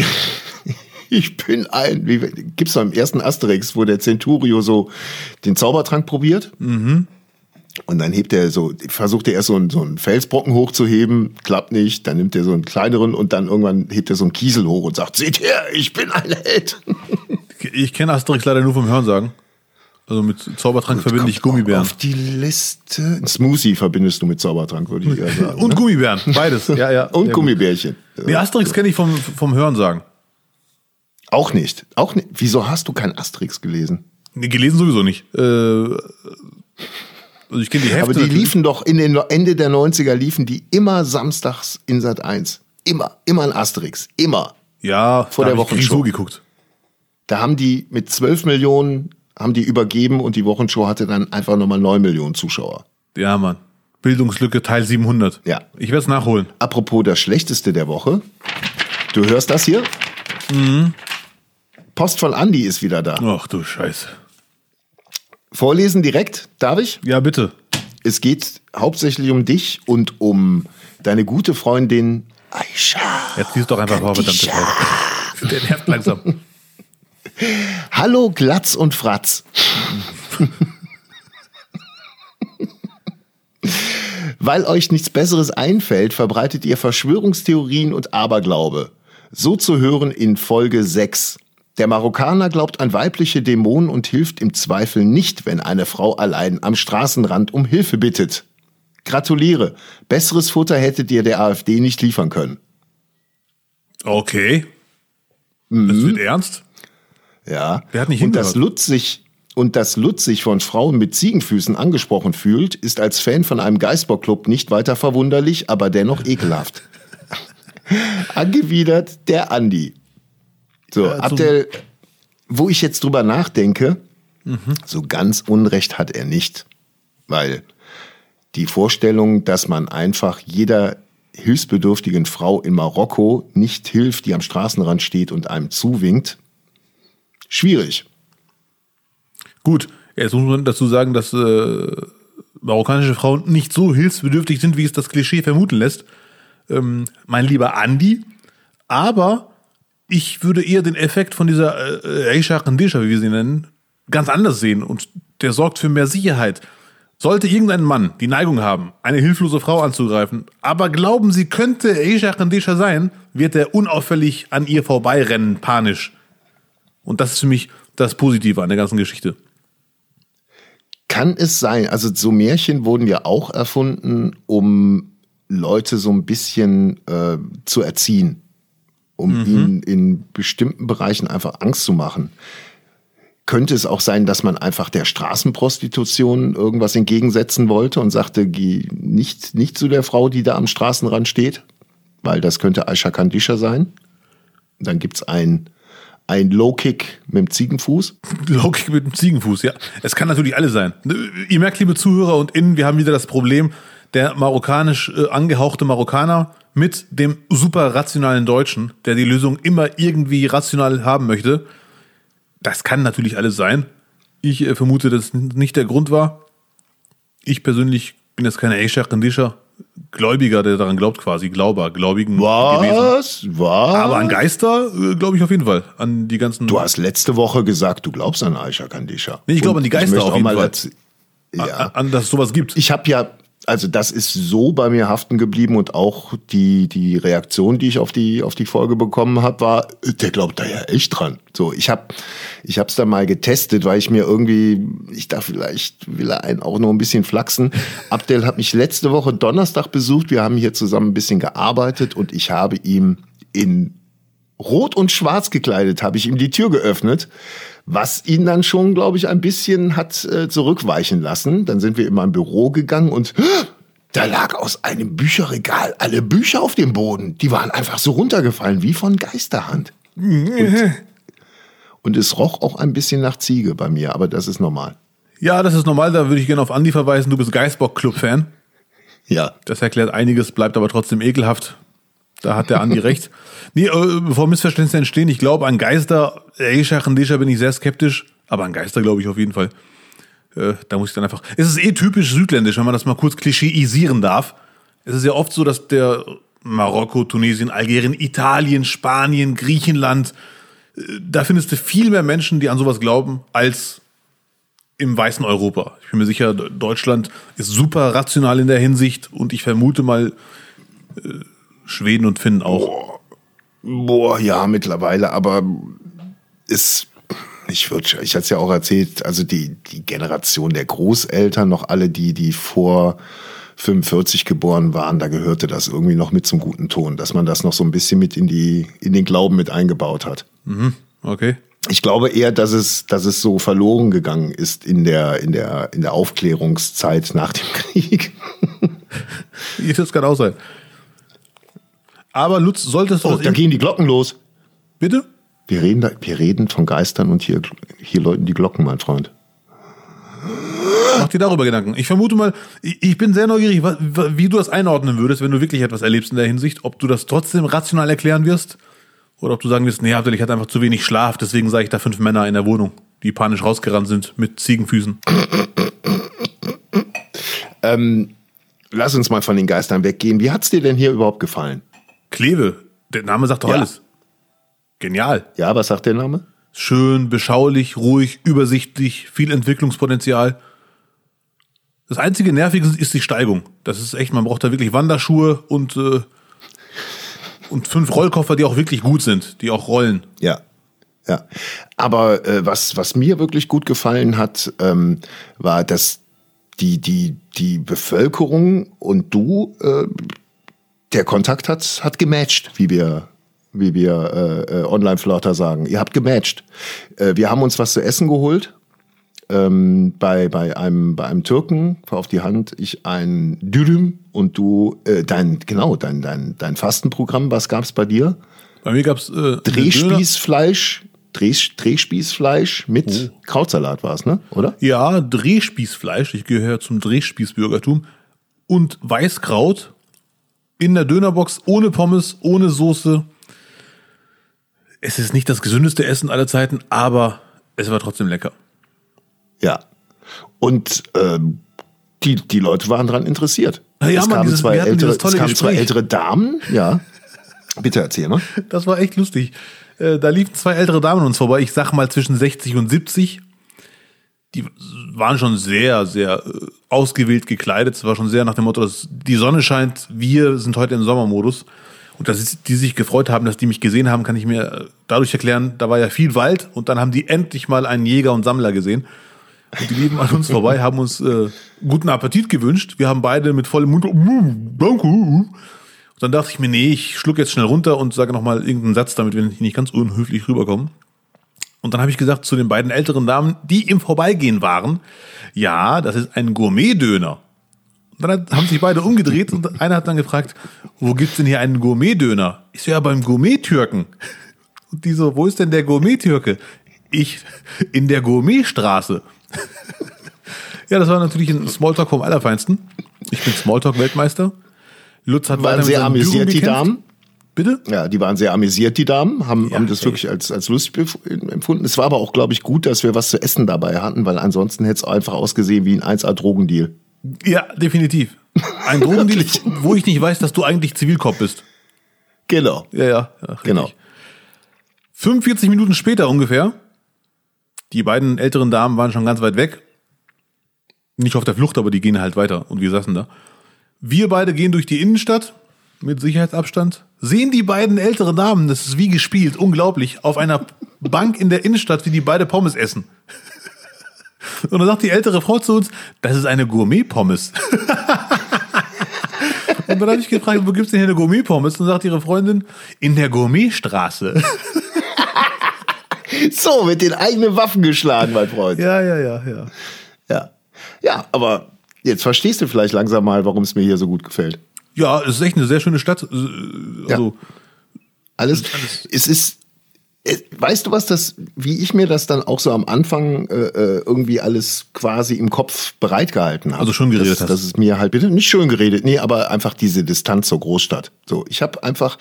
Speaker 2: [laughs] ich bin ein, wie, gibt's doch im ersten Asterix, wo der Centurio so den Zaubertrank probiert? Und dann hebt er so, versucht er erst so einen, so einen Felsbrocken hochzuheben, klappt nicht, dann nimmt er so einen kleineren und dann irgendwann hebt er so einen Kiesel hoch und sagt, seht her, ich bin ein Held.
Speaker 1: Ich kenne Asterix leider nur vom Hörensagen. Also mit Zaubertrank verbinde ich Gummibären.
Speaker 2: Auf die Liste. Ein Smoothie verbindest du mit Zaubertrank, würde ich eher sagen.
Speaker 1: Und
Speaker 2: ne?
Speaker 1: Gummibären, beides. [laughs] Ja, ja.
Speaker 2: Und. Gummibärchen.
Speaker 1: Nee, Asterix kenne ich vom, vom Hörensagen.
Speaker 2: Auch nicht. Auch nicht. Wieso hast du kein Asterix gelesen?
Speaker 1: Nee, gelesen sowieso nicht. Äh, also ich kenne die Hefte.
Speaker 2: Aber die
Speaker 1: natürlich.
Speaker 2: liefen doch in den Ende der 90er liefen die immer samstags in Sat 1. Immer, immer ein Asterix. Immer.
Speaker 1: Ja,
Speaker 2: vor der Wochenshow.
Speaker 1: Geguckt.
Speaker 2: Da haben die mit 12 Millionen haben die übergeben und die Wochenshow hatte dann einfach nochmal 9 Millionen Zuschauer.
Speaker 1: Ja, Mann. Bildungslücke Teil 700.
Speaker 2: Ja.
Speaker 1: Ich werde es nachholen.
Speaker 2: Apropos das Schlechteste der Woche. Du hörst das hier?
Speaker 1: Mhm.
Speaker 2: Post von Andy ist wieder da.
Speaker 1: Ach du Scheiße.
Speaker 2: Vorlesen direkt, darf ich?
Speaker 1: Ja, bitte.
Speaker 2: Es geht hauptsächlich um dich und um deine gute Freundin Aisha.
Speaker 1: Jetzt liest doch einfach vor, verdammte. Scheiße. [laughs] Der nervt langsam.
Speaker 2: Hallo Glatz und Fratz. Weil euch nichts Besseres einfällt, verbreitet ihr Verschwörungstheorien und Aberglaube. So zu hören in Folge 6. Der Marokkaner glaubt an weibliche Dämonen und hilft im Zweifel nicht, wenn eine Frau allein am Straßenrand um Hilfe bittet. Gratuliere. Besseres Futter hättet ihr der AfD nicht liefern können.
Speaker 1: Okay. Das
Speaker 2: Mhm.
Speaker 1: wird ernst.
Speaker 2: Ja.
Speaker 1: Wer hat nicht
Speaker 2: und das
Speaker 1: hingehört?
Speaker 2: Lutz sich und dass Lutz sich von Frauen mit Ziegenfüßen angesprochen fühlt, ist als Fan von einem Geisbockclub nicht weiter verwunderlich, aber dennoch ekelhaft. [laughs] Angewidert der Andi. So,
Speaker 1: zum-
Speaker 2: Abdel, wo ich jetzt drüber nachdenke,
Speaker 1: Mhm.
Speaker 2: so ganz Unrecht hat er nicht. Weil die Vorstellung, dass man einfach jeder hilfsbedürftigen Frau in Marokko nicht hilft, die am Straßenrand steht und einem zuwinkt, schwierig.
Speaker 1: Gut, jetzt muss man dazu sagen, dass äh, marokkanische Frauen nicht so hilfsbedürftig sind, wie es das Klischee vermuten lässt. Ähm, mein lieber Andi. Aber ich würde eher den Effekt von dieser äh, Aisha Kandisha, wie wir sie nennen, ganz anders sehen. Und der sorgt für mehr Sicherheit. Sollte irgendein Mann die Neigung haben, eine hilflose Frau anzugreifen, aber glauben, sie könnte Aisha Kandisha sein, wird er unauffällig an ihr vorbeirennen, panisch. Und das ist für mich das Positive an der ganzen Geschichte.
Speaker 2: Kann es sein, also so Märchen wurden ja auch erfunden, um Leute so ein bisschen äh, zu erziehen, um ihnen in bestimmten Bereichen einfach Angst zu machen. Könnte es auch sein, dass man einfach der Straßenprostitution irgendwas entgegensetzen wollte und sagte, geh nicht, nicht zu der Frau, die da am Straßenrand steht, weil das könnte Aisha Kandisha sein. Dann gibt's ein, ein Low-Kick mit dem Ziegenfuß.
Speaker 1: Logik mit dem Ziegenfuß, ja. Es kann natürlich alles sein. Ihr merkt, liebe Zuhörer und Innen, wir haben wieder das Problem, der marokkanisch äh, angehauchte Marokkaner mit dem super rationalen Deutschen, der die Lösung immer irgendwie rational haben möchte. Das kann natürlich alles sein. Ich äh, vermute, dass es nicht der Grund war. Ich persönlich bin jetzt keine Aisha Kandisha, Gläubiger, der daran glaubt quasi, Glauber, Gläubigen gewesen.
Speaker 2: Was? Was?
Speaker 1: Aber an Geister äh, glaube ich auf jeden Fall. An die ganzen.
Speaker 2: Du hast letzte Woche gesagt, du glaubst an Aisha Kandisha.
Speaker 1: Nee, ich glaube an die Geister auf
Speaker 2: auch
Speaker 1: jeden Fall.
Speaker 2: Ja.
Speaker 1: an, an dass es sowas gibt.
Speaker 2: Ich habe ja, also das ist so bei mir haften geblieben und auch die, die Reaktion, die ich auf die, auf die Folge bekommen habe, war, der glaubt da ja echt dran. So, ich habe ich hab's dann mal getestet, weil ich mir irgendwie, ich dachte, vielleicht will er einen auch noch ein bisschen flachsen. [laughs] Abdel hat mich letzte Woche Donnerstag besucht. Wir haben hier zusammen ein bisschen gearbeitet und ich habe ihm in rot und schwarz gekleidet, habe ich ihm die Tür geöffnet, was ihn dann schon, glaube ich, ein bisschen hat äh, zurückweichen lassen. Dann sind wir in mein Büro gegangen und [gasps] da lag aus einem Bücherregal alle Bücher auf dem Boden. Die waren einfach so runtergefallen, wie von Geisterhand. Und, und es roch auch ein bisschen nach Ziege bei mir, aber das ist normal.
Speaker 1: Ja, das ist normal, da würde ich gerne auf Andi verweisen. Du bist Geistbock-Club-Fan.
Speaker 2: Ja.
Speaker 1: Das erklärt einiges, bleibt aber trotzdem ekelhaft. Da hat der Andi recht. Nee, äh, bevor Missverständnisse entstehen, ich glaube an Geister, Eishach und bin ich sehr skeptisch, aber an Geister glaube ich auf jeden Fall. Äh, da muss ich dann einfach. Es ist eh typisch südländisch, wenn man das mal kurz klischeeisieren darf. Es ist ja oft so, dass der Marokko, Tunesien, Algerien, Italien, Spanien, Griechenland, äh, da findest du viel mehr Menschen, die an sowas glauben, als im weißen Europa. Ich bin mir sicher, Deutschland ist super rational in der Hinsicht und ich vermute mal, äh, Schweden und Finnen auch.
Speaker 2: Boah, ja, mittlerweile, aber ist, ich würde, ich hatte es ja auch erzählt, also die, die Generation der Großeltern, noch alle die, die vor 45 geboren waren, da gehörte das irgendwie noch mit zum guten Ton, dass man das noch so ein bisschen mit in die, in den Glauben mit eingebaut hat.
Speaker 1: Mhm, okay.
Speaker 2: Ich glaube eher, dass es, dass es so verloren gegangen ist in der, in der, in der Aufklärungszeit nach dem [laughs] Krieg.
Speaker 1: Das kann auch sein. Aber Lutz, solltest du
Speaker 2: Oh, da gehen die Glocken los.
Speaker 1: Bitte?
Speaker 2: Wir reden, da, wir reden von Geistern und hier, hier läuten die Glocken, mein Freund.
Speaker 1: Mach dir darüber Gedanken. Ich vermute mal, ich bin sehr neugierig, wie du das einordnen würdest, wenn du wirklich etwas erlebst in der Hinsicht, ob du das trotzdem rational erklären wirst oder ob du sagen wirst, nee, Abdel, ich hatte einfach zu wenig Schlaf, deswegen sah ich da fünf Männer in der Wohnung, die panisch rausgerannt sind mit Ziegenfüßen.
Speaker 2: Lass uns mal von den Geistern weggehen. Wie hat's dir denn hier überhaupt gefallen?
Speaker 1: Kleve, der Name sagt doch
Speaker 2: Ja.
Speaker 1: alles. Genial.
Speaker 2: Ja, was sagt der Name?
Speaker 1: Schön, beschaulich, ruhig, übersichtlich, viel Entwicklungspotenzial. Das einzige Nervige ist die Steigung. Das ist echt, man braucht da wirklich Wanderschuhe und, äh, und fünf Rollkoffer, die auch wirklich gut sind, die auch rollen.
Speaker 2: Ja. Ja. Aber äh, was, was mir wirklich gut gefallen hat, ähm, war, dass die, die, die Bevölkerung und du, äh, der Kontakt hat, hat gematcht, wie wir, wie wir äh, äh, Online-Flirter sagen. Ihr habt gematcht. Äh, wir haben uns was zu essen geholt. Ähm, bei, bei, einem, bei einem Türken auf die Hand, ich ein Dürüm und du, äh, dein, genau, dein, dein, dein Fastenprogramm, was gab's bei dir?
Speaker 1: Bei mir gab's äh,
Speaker 2: Drehspießfleisch, Dreh, Drehspießfleisch mit Krautsalat war es, ne? Oder?
Speaker 1: Ja, Drehspießfleisch. Ich gehöre zum Drehspießbürgertum. Und Weißkraut in der Dönerbox, ohne Pommes, ohne Soße. Es ist nicht das gesündeste Essen aller Zeiten, aber es war trotzdem lecker.
Speaker 2: Ja. Und ähm, die, die Leute waren daran interessiert.
Speaker 1: Na ja,
Speaker 2: es
Speaker 1: Mann,
Speaker 2: kamen
Speaker 1: dieses-
Speaker 2: zwei ältere, es kamen zwei ältere Damen, ja. [laughs] Bitte erzähl mal.
Speaker 1: Das war echt lustig. Äh, Da liefen zwei ältere Damen uns vorbei. Ich sag mal zwischen 60 und 70. Die waren schon sehr, sehr äh, ausgewählt gekleidet. Es war schon sehr nach dem Motto, dass die Sonne scheint, wir sind heute im Sommermodus. Und dass die sich gefreut haben, dass die mich gesehen haben, kann ich mir äh, dadurch erklären, da war ja viel Wald und dann haben die endlich mal einen Jäger und Sammler gesehen. Und die liefen an uns vorbei, haben uns äh, guten Appetit gewünscht. Wir haben beide mit vollem Mund, "Mm, danke. Und dann dachte ich mir, nee, ich schluck jetzt schnell runter und sage nochmal irgendeinen Satz, damit wir nicht ganz unhöflich rüberkommen. Und dann habe ich gesagt zu den beiden älteren Damen, die im Vorbeigehen waren, ja, das ist ein Gourmet-Döner. Und dann haben sich beide umgedreht und einer hat dann gefragt, wo gibt's denn hier einen Gourmet-Döner? Ich so, ja, beim Gourmet-Türken. Und die so, wo ist denn der Gourmet-Türke? Ich, in der Gourmetstraße. [laughs] ja, das war natürlich ein Smalltalk vom Allerfeinsten. Ich bin Smalltalk-Weltmeister. Lutz hat
Speaker 2: Waren sehr amüsiert, die. Damen.
Speaker 1: Bitte?
Speaker 2: Ja, die waren sehr amüsiert, die Damen, haben,
Speaker 1: Ja,
Speaker 2: haben das
Speaker 1: ey.
Speaker 2: wirklich als, als lustig empfunden. Es war aber auch, glaube ich, gut, dass wir was zu essen dabei hatten, weil ansonsten hätte es einfach ausgesehen wie ein 1A-Drogendeal.
Speaker 1: Ja, definitiv. Ein Drogendeal, [laughs] wo ich nicht weiß, dass du eigentlich Zivilkopf bist.
Speaker 2: Genau.
Speaker 1: Ja, ja. richtig.
Speaker 2: Genau.
Speaker 1: 45 Minuten später ungefähr. Die beiden älteren Damen waren schon ganz weit weg. Nicht auf der Flucht, aber die gehen halt weiter. Und wir saßen da. Wir beide gehen durch die Innenstadt mit Sicherheitsabstand. Sehen die beiden älteren Damen, das ist wie gespielt, unglaublich, auf einer Bank in der Innenstadt, wie die beide Pommes essen. [laughs] Und dann sagt die ältere Frau zu uns, das ist eine Gourmet-Pommes. [laughs] Und dann habe ich gefragt, wo gibt's denn hier eine Gourmet-Pommes? Und dann sagt ihre Freundin, in der Gourmetstraße. [laughs]
Speaker 2: So, mit den eigenen Waffen geschlagen, mein Freund.
Speaker 1: Ja, ja, ja, ja.
Speaker 2: Ja. Ja, aber jetzt verstehst du vielleicht langsam mal, warum es mir hier so gut gefällt.
Speaker 1: Ja, es ist echt eine sehr schöne Stadt. Äh, Also,
Speaker 2: Alles, es ist, äh, weißt du was, das, wie ich mir das dann auch so am Anfang äh, äh, irgendwie alles quasi im Kopf bereitgehalten habe.
Speaker 1: Also schon geredet
Speaker 2: das,
Speaker 1: hast.
Speaker 2: Das ist mir halt bitte nicht schön geredet, nee, aber einfach diese Distanz zur Großstadt. So, ich habe einfach,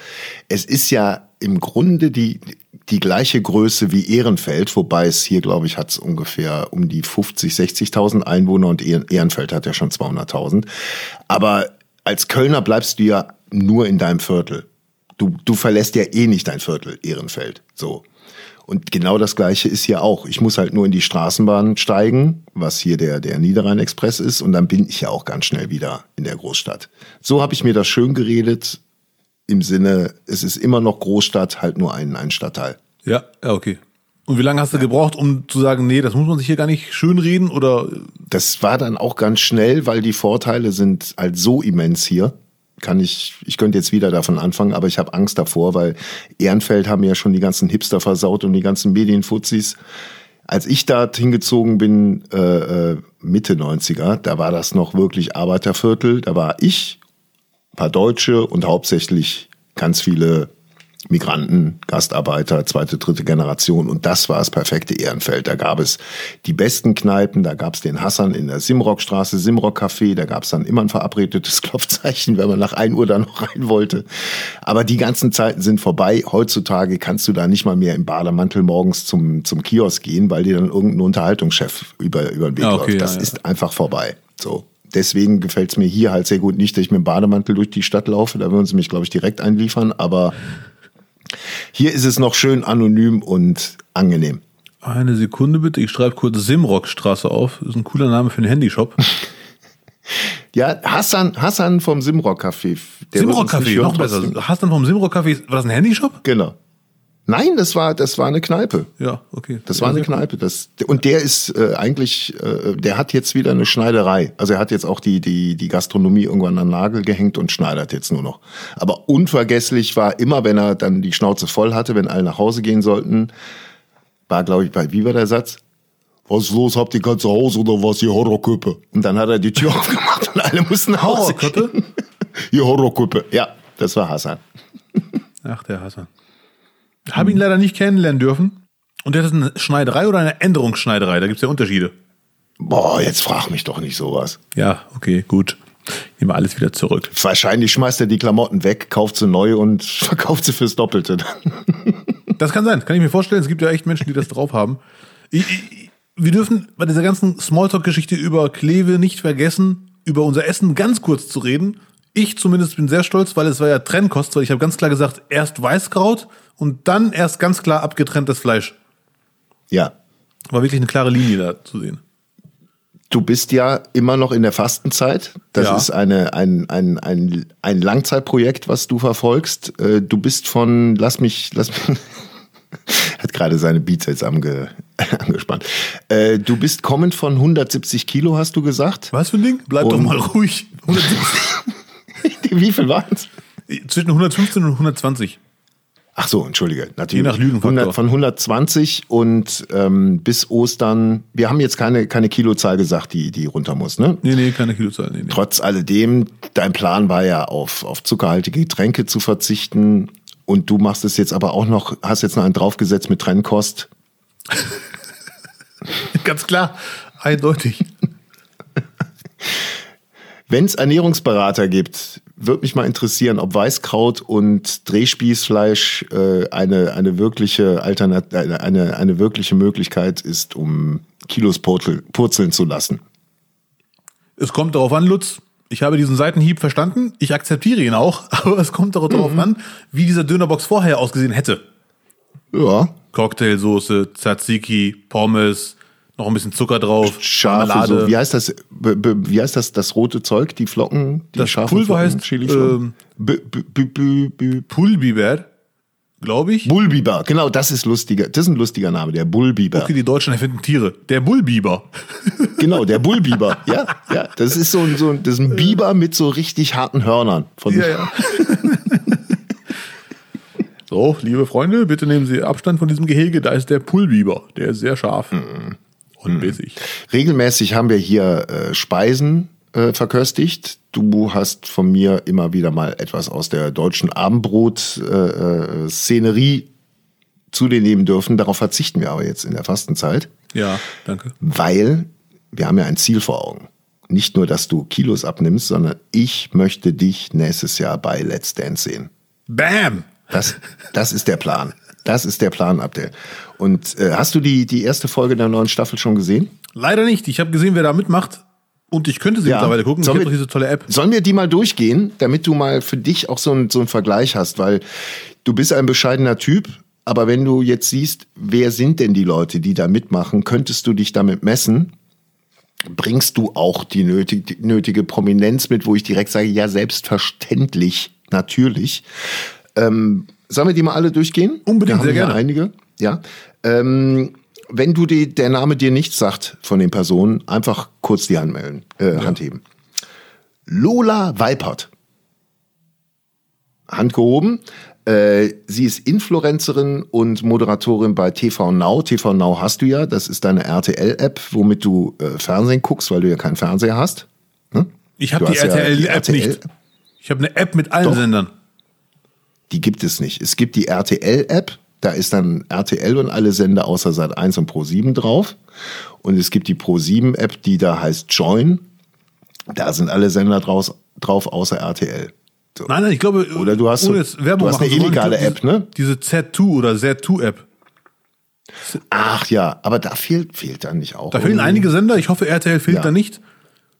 Speaker 2: es ist ja im Grunde die die gleiche Größe wie Ehrenfeld, wobei es hier, glaube ich, hat es ungefähr um die 50, 60.000 Einwohner und Ehren- Ehrenfeld hat ja schon 200.000. Aber als Kölner bleibst du ja nur in deinem Viertel. Du, du verlässt ja eh nicht dein Viertel, Ehrenfeld. So. Und genau das Gleiche ist hier auch. Ich muss halt nur in die Straßenbahn steigen, was hier der, der Niederrhein-Express ist, und dann bin ich ja auch ganz schnell wieder in der Großstadt. So habe ich mir das schön geredet, im Sinne, es ist immer noch Großstadt, halt nur ein, ein Stadtteil.
Speaker 1: ja, ja, okay. Und wie lange hast du gebraucht, um zu sagen, nee, das muss man sich hier gar nicht schönreden oder
Speaker 2: Das war dann auch ganz schnell, weil die Vorteile sind halt so immens hier. Kann ich, ich könnte jetzt wieder davon anfangen, aber ich habe Angst davor, weil Ehrenfeld haben ja schon die ganzen Hipster versaut und die ganzen Medienfuzis. Als ich da hingezogen bin, äh, äh, Mitte 90er, da war das noch wirklich Arbeiterviertel. Da war ich, ein paar Deutsche und hauptsächlich ganz viele Migranten, Gastarbeiter, zweite, dritte Generation. Und das war das perfekte Ehrenfeld. Da gab es die besten Kneipen, da gab es den Hassan in der Simrockstraße, Simrock Café, da gab es dann immer ein verabredetes [laughs] Klopfzeichen, wenn man nach 1 Uhr da noch rein wollte. Aber die ganzen Zeiten sind vorbei. Heutzutage kannst du da nicht mal mehr im Bademantel morgens zum, zum Kiosk gehen, weil dir dann irgendein Unterhaltungschef über, über den Weg
Speaker 1: Ja, okay,
Speaker 2: läuft. Das
Speaker 1: ja, ja.
Speaker 2: ist einfach vorbei. So. Deswegen gefällt es mir hier halt sehr gut. Nicht, dass ich mit dem Bademantel durch die Stadt laufe, da würden sie mich, glaube ich, direkt einliefern, aber hier ist es noch schön anonym und angenehm.
Speaker 1: eine Sekunde bitte, ich schreibe kurz Simrockstraße auf. Das ist ein cooler Name für einen Handyshop. [laughs]
Speaker 2: Ja, Hassan, Hassan vom Simrock Café.
Speaker 1: Simrock-Café,
Speaker 2: hören,
Speaker 1: noch besser. du vom Simrock-Café, war das ein Handyshop?
Speaker 2: Genau. Nein, das war, das war eine Kneipe.
Speaker 1: Ja, okay.
Speaker 2: Das war eine Kneipe. Das, und der ist äh, eigentlich, äh, der hat jetzt wieder eine Schneiderei. Also er hat jetzt auch die, die, die Gastronomie irgendwann an den Nagel gehängt und schneidert jetzt nur noch. Aber unvergesslich war immer, wenn er dann die Schnauze voll hatte, wenn alle nach Hause gehen sollten, war, glaube ich, bei, wie war der Satz? Was ist los? Habt ihr gerade zu Hause oder was, ihr Horrorköppe? Und dann hat er die Tür [laughs] aufgemacht und alle mussten nach Hause
Speaker 1: Horrorköppe? [laughs]
Speaker 2: ihr Horrorköppe. Ja, das war Hassan.
Speaker 1: Ach, der Hassan. Habe ihn leider nicht kennenlernen dürfen. Und der ist eine Schneiderei oder eine Änderungsschneiderei? Da gibt es ja Unterschiede.
Speaker 2: Boah, jetzt frag mich doch nicht sowas.
Speaker 1: Ja, okay, gut. Nehmen wir alles wieder zurück.
Speaker 2: Wahrscheinlich schmeißt er die Klamotten weg, kauft sie neu und [laughs] verkauft sie fürs Doppelte.
Speaker 1: Das kann sein, kann ich mir vorstellen. Es gibt ja echt Menschen, die das drauf haben. Ich, ich, wir dürfen bei dieser ganzen Smalltalk-Geschichte über Kleve nicht vergessen, über unser Essen ganz kurz zu reden. Ich zumindest bin sehr stolz, weil es war ja Trennkost, weil ich habe ganz klar gesagt, erst Weißkraut und dann erst ganz klar abgetrenntes Fleisch.
Speaker 2: Ja,
Speaker 1: War wirklich eine klare Linie da zu sehen.
Speaker 2: du bist ja immer noch in der Fastenzeit. Das
Speaker 1: Ja.
Speaker 2: ist eine, ein, ein, ein, ein Langzeitprojekt, was du verfolgst. Äh, Du bist von, lass mich, lass mich, [laughs] hat gerade seine Beats jetzt ange, [laughs] angespannt. Äh, Du bist kommend von 170 Kilo, hast du gesagt?
Speaker 1: Was für ein Ding? Bleib doch
Speaker 2: Und-
Speaker 1: mal ruhig. [laughs] 170,
Speaker 2: Wie viel waren es?
Speaker 1: zwischen 115 und 120.
Speaker 2: Ach so, entschuldige. Natürlich.
Speaker 1: Je nach Lügenfaktor.
Speaker 2: 100, von 120 und ähm, bis Ostern. Wir haben jetzt keine, keine Kilozahl gesagt, die, die runter muss, ne?
Speaker 1: Nee, nee, keine Kilozahl. Nee, nee.
Speaker 2: Trotz alledem, dein Plan war ja auf, auf zuckerhaltige Getränke zu verzichten. Und du machst es jetzt aber auch noch, hast jetzt noch einen draufgesetzt mit Trennkost. [laughs]
Speaker 1: Ganz klar, eindeutig. [laughs]
Speaker 2: Wenn es Ernährungsberater gibt, würde mich mal interessieren, ob Weißkraut und Drehspießfleisch äh, eine, eine wirkliche Alternat eine, eine, eine wirkliche Möglichkeit ist, um Kilos purzel, purzeln zu lassen.
Speaker 1: Es kommt darauf an, Lutz. Ich habe diesen Seitenhieb verstanden. Ich akzeptiere ihn auch. [laughs] Aber es kommt darauf
Speaker 2: Mhm.
Speaker 1: an, wie dieser Dönerbox vorher ausgesehen hätte.
Speaker 2: Ja,
Speaker 1: Cocktailsoße, Tzatziki, Pommes, Noch ein bisschen Zucker drauf. Marmelade.
Speaker 2: so, wie heißt das, b, b, wie heißt das, das rote Zeug, die Flocken, die
Speaker 1: Das
Speaker 2: scharfen
Speaker 1: Pulver
Speaker 2: Flocken,
Speaker 1: heißt,
Speaker 2: Chiliflocken?
Speaker 1: ähm,
Speaker 2: B,
Speaker 1: Pulbiber, glaube ich.
Speaker 2: Bullbiber, genau, das ist lustiger, das ist ein lustiger Name, der Bullbiber.
Speaker 1: Okay, die Deutschen erfinden Tiere. Der Bullbiber. [laughs]
Speaker 2: Genau, der Bullbiber, ja, ja, das ist so ein, so ein, das ist ein Biber mit so richtig harten Hörnern. Von,
Speaker 1: Ja, ja. [laughs] so, liebe Freunde, bitte nehmen Sie Abstand von diesem Gehege. Da ist der Pulbiber. Der ist sehr scharf
Speaker 2: Mhm.
Speaker 1: Und bissig.
Speaker 2: Regelmäßig haben wir hier äh, Speisen äh, verköstigt. Du hast von mir immer wieder mal etwas aus der deutschen Abendbrot-Szenerie äh, Szenerie zu dir nehmen dürfen. Darauf verzichten wir aber jetzt in der Fastenzeit,
Speaker 1: Ja, danke.
Speaker 2: weil wir haben ja ein Ziel vor Augen. Nicht nur, dass du Kilos abnimmst, sondern ich möchte dich nächstes Jahr bei Let's Dance sehen.
Speaker 1: Bam!
Speaker 2: Das, das ist der Plan. Das ist der Plan, Abdel. Und äh, hast du die, die erste Folge der neuen Staffel schon gesehen?
Speaker 1: Leider nicht. Ich habe gesehen, wer da mitmacht. Und ich könnte sie
Speaker 2: Ja.
Speaker 1: mittlerweile gucken. Ich
Speaker 2: Sollen
Speaker 1: habe
Speaker 2: wir-
Speaker 1: doch diese tolle App.
Speaker 2: Sollen wir die mal durchgehen, damit du mal für dich auch so, ein, so einen Vergleich hast? Weil du bist ein bescheidener Typ, aber wenn du jetzt siehst, wer sind denn die Leute, die da mitmachen, könntest du dich damit messen? Bringst du auch die nötige, die nötige Prominenz mit, wo ich direkt sage, ja, selbstverständlich, natürlich. Ähm, sollen wir die mal alle durchgehen?
Speaker 1: Unbedingt, sehr gerne.
Speaker 2: einige. Ja. Ähm, wenn du die, der Name dir nichts sagt von den Personen, einfach kurz die Hand melden, äh, Hand heben. Lola Weipert. Hand gehoben. Äh, sie ist Influencerin und Moderatorin bei TV Now. TV Now hast du ja, das ist deine RTL-App, womit du äh, Fernsehen guckst, weil du ja keinen Fernseher hast. Hm?
Speaker 1: Ich habe die
Speaker 2: ja
Speaker 1: RTL-App
Speaker 2: die RTL.
Speaker 1: nicht. Ich habe eine App mit allen
Speaker 2: Doch.
Speaker 1: Sendern.
Speaker 2: Die gibt es nicht. Es gibt die RTL-App, da ist dann RTL und alle Sender außer Sat 1 und Pro 7 drauf. Und es gibt die Pro 7 App, die da heißt Join. Da sind alle Sender draus, drauf außer RTL. So.
Speaker 1: Nein, nein, ich glaube,
Speaker 2: Oder du hast so- du hast
Speaker 1: machen
Speaker 2: eine
Speaker 1: wollen,
Speaker 2: illegale App, ne?
Speaker 1: Diese Z2 oder Z2-App.
Speaker 2: Ach ja, aber da fehlt, fehlt dann nicht auch.
Speaker 1: Da fehlen einige Sender. Ich hoffe, RTL fehlt
Speaker 2: Ja.
Speaker 1: da nicht.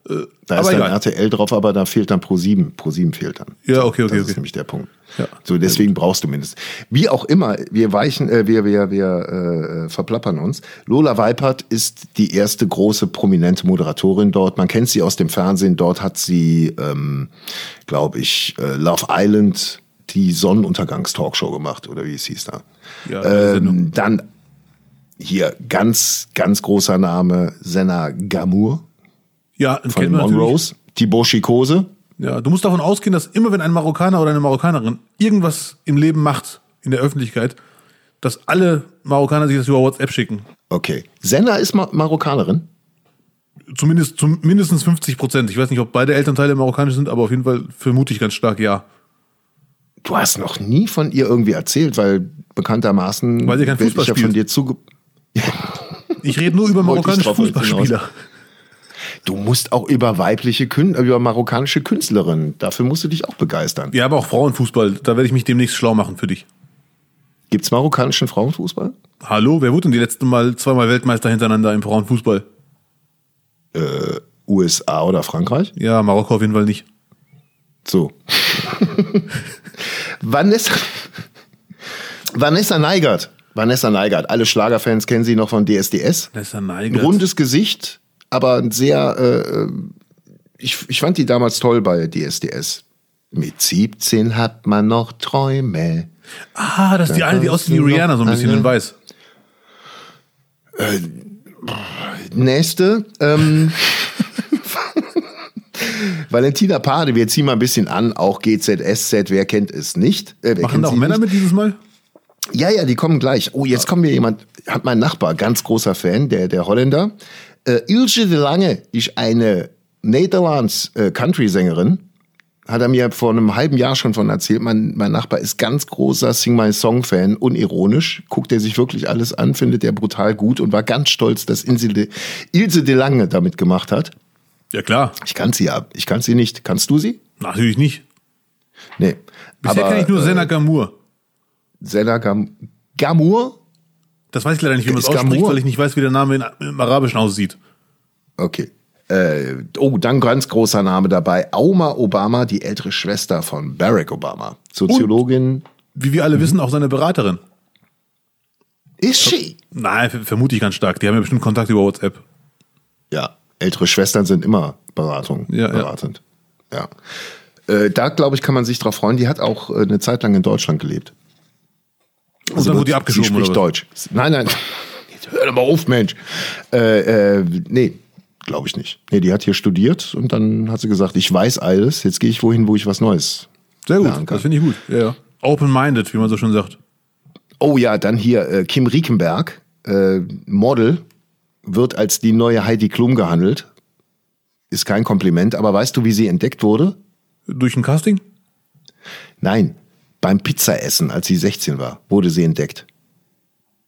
Speaker 2: Da
Speaker 1: aber
Speaker 2: ist dann
Speaker 1: egal.
Speaker 2: RTL drauf, aber da fehlt dann Pro 7. Pro 7 fehlt dann.
Speaker 1: Ja, okay, okay,
Speaker 2: Das
Speaker 1: okay.
Speaker 2: ist nämlich der Punkt.
Speaker 1: Ja.
Speaker 2: So, deswegen brauchst du mindestens. Wie auch immer, wir weichen, äh, wir, wir, wir äh, verplappern uns. Lola Weipert ist die erste große prominente Moderatorin dort. Man kennt sie aus dem Fernsehen. Dort hat sie, ähm, glaube ich, äh, Love Island, die Sonnenuntergangstalkshow gemacht, oder wie es hieß da.
Speaker 1: Ja.
Speaker 2: Ähm, dann hier ganz, ganz großer Name, Senna Gamur
Speaker 1: Ja,
Speaker 2: von den. Monroes. Thibaut Chikose.
Speaker 1: Ja, du musst davon ausgehen, dass immer wenn ein Marokkaner oder eine Marokkanerin irgendwas im Leben macht, in der Öffentlichkeit, dass alle Marokkaner sich das über WhatsApp schicken.
Speaker 2: Okay. Senna ist Ma Marokkanerin.
Speaker 1: Zumindest zum mindestens 50 Prozent. Ich weiß nicht, ob beide Elternteile marokkanisch sind, aber auf jeden Fall vermute ich ganz stark ja.
Speaker 2: Du hast noch nie von ihr irgendwie erzählt, weil bekanntermaßen
Speaker 1: Weil sie kein Fußball
Speaker 2: ich ja von dir zuge
Speaker 1: Ich rede nur über marokkanische Fußballspieler.
Speaker 2: Du musst auch über weibliche Kün über marokkanische Künstlerinnen. Dafür musst du dich auch begeistern.
Speaker 1: Ja, aber auch Frauenfußball. Da werde ich mich demnächst schlau machen für dich.
Speaker 2: Gibt's marokkanischen Frauenfußball?
Speaker 1: Hallo, wer wurde denn die letzten Mal zweimal Weltmeister hintereinander im Frauenfußball?
Speaker 2: USA oder Frankreich?
Speaker 1: Ja, Marokko auf jeden Fall nicht.
Speaker 2: So. [laughs] Vanessa, Vanessa Neigert. Vanessa Neigert. Alle Schlagerfans kennen sie noch von DSDS.
Speaker 1: Ist ja
Speaker 2: Ein
Speaker 1: Neigert.
Speaker 2: rundes Gesicht, aber ein sehr. Äh, ich, ich fand die damals toll bei DSDS. Mit 17 hat man noch Träume.
Speaker 1: Ah, das ist die eine, die aussieht wie Rihanna, so ein bisschen in weiß.
Speaker 2: Nächste. Ähm, [laughs] Valentina Pade, wir ziehen mal ein bisschen an, auch GZSZ, wer kennt es nicht? Äh,
Speaker 1: Machen da auch Männer
Speaker 2: nicht?
Speaker 1: mit dieses Mal?
Speaker 2: Ja, ja, die kommen gleich. Oh, jetzt kommen wir jemand, hat mein Nachbar, ganz großer Fan, der, der Holländer. Äh, Ilse de Lange ist eine Nederlands äh, Country-Sängerin. Hat er mir vor einem halben Jahr schon von erzählt. Mein, mein Nachbar ist ganz großer Sing My Song-Fan, unironisch. Guckt er sich wirklich alles an, findet er brutal gut und war ganz stolz, dass Ilse de, Ilse de Lange damit gemacht hat.
Speaker 1: Ja, klar.
Speaker 2: Ich kann sie ja, ich kann sie nicht. Kannst du sie?
Speaker 1: Natürlich nicht.
Speaker 2: Nee.
Speaker 1: Bisher kenne ich nur
Speaker 2: äh,
Speaker 1: Senna Gamur.
Speaker 2: Senna Gam Gamur?
Speaker 1: Das weiß ich leider nicht, wie man es ausspricht, weil ich nicht weiß, wie der Name in, im Arabischen aussieht.
Speaker 2: Okay. Äh, oh, dann ganz großer Name dabei. Auma Obama, die ältere Schwester von Barack Obama. Soziologin.
Speaker 1: Wie wir
Speaker 2: Mhm.
Speaker 1: alle wissen, auch seine Beraterin.
Speaker 2: Ist she?
Speaker 1: Nein, ver- vermute ich ganz stark. Die haben ja bestimmt Kontakt über WhatsApp.
Speaker 2: Ja, ältere Schwestern sind immer Beratung,
Speaker 1: Ja, ja.
Speaker 2: beratend. Ja. Äh, da, glaube ich, kann man sich drauf freuen. Die hat auch äh, eine Zeit lang in Deutschland gelebt.
Speaker 1: Und dann wurde die
Speaker 2: sie
Speaker 1: abgeschoben
Speaker 2: spricht
Speaker 1: oder?
Speaker 2: Deutsch. Nein, nein. Jetzt hör doch mal auf, Mensch. Äh, äh, nee, glaube ich nicht. Nee, die hat hier studiert und dann hat sie gesagt, ich weiß alles, jetzt gehe ich wohin, wo ich was Neues.
Speaker 1: Sehr gut, das finde ich gut. Ja, ja. Open-minded, wie man so schön sagt.
Speaker 2: Oh ja, dann hier äh, Kim Riekenberg, äh, Model, wird als die neue Heidi Klum gehandelt. Ist kein Kompliment, aber weißt du, wie sie entdeckt wurde?
Speaker 1: Durch ein Casting?
Speaker 2: Nein, beim Pizzaessen, als sie 16 war, wurde sie entdeckt.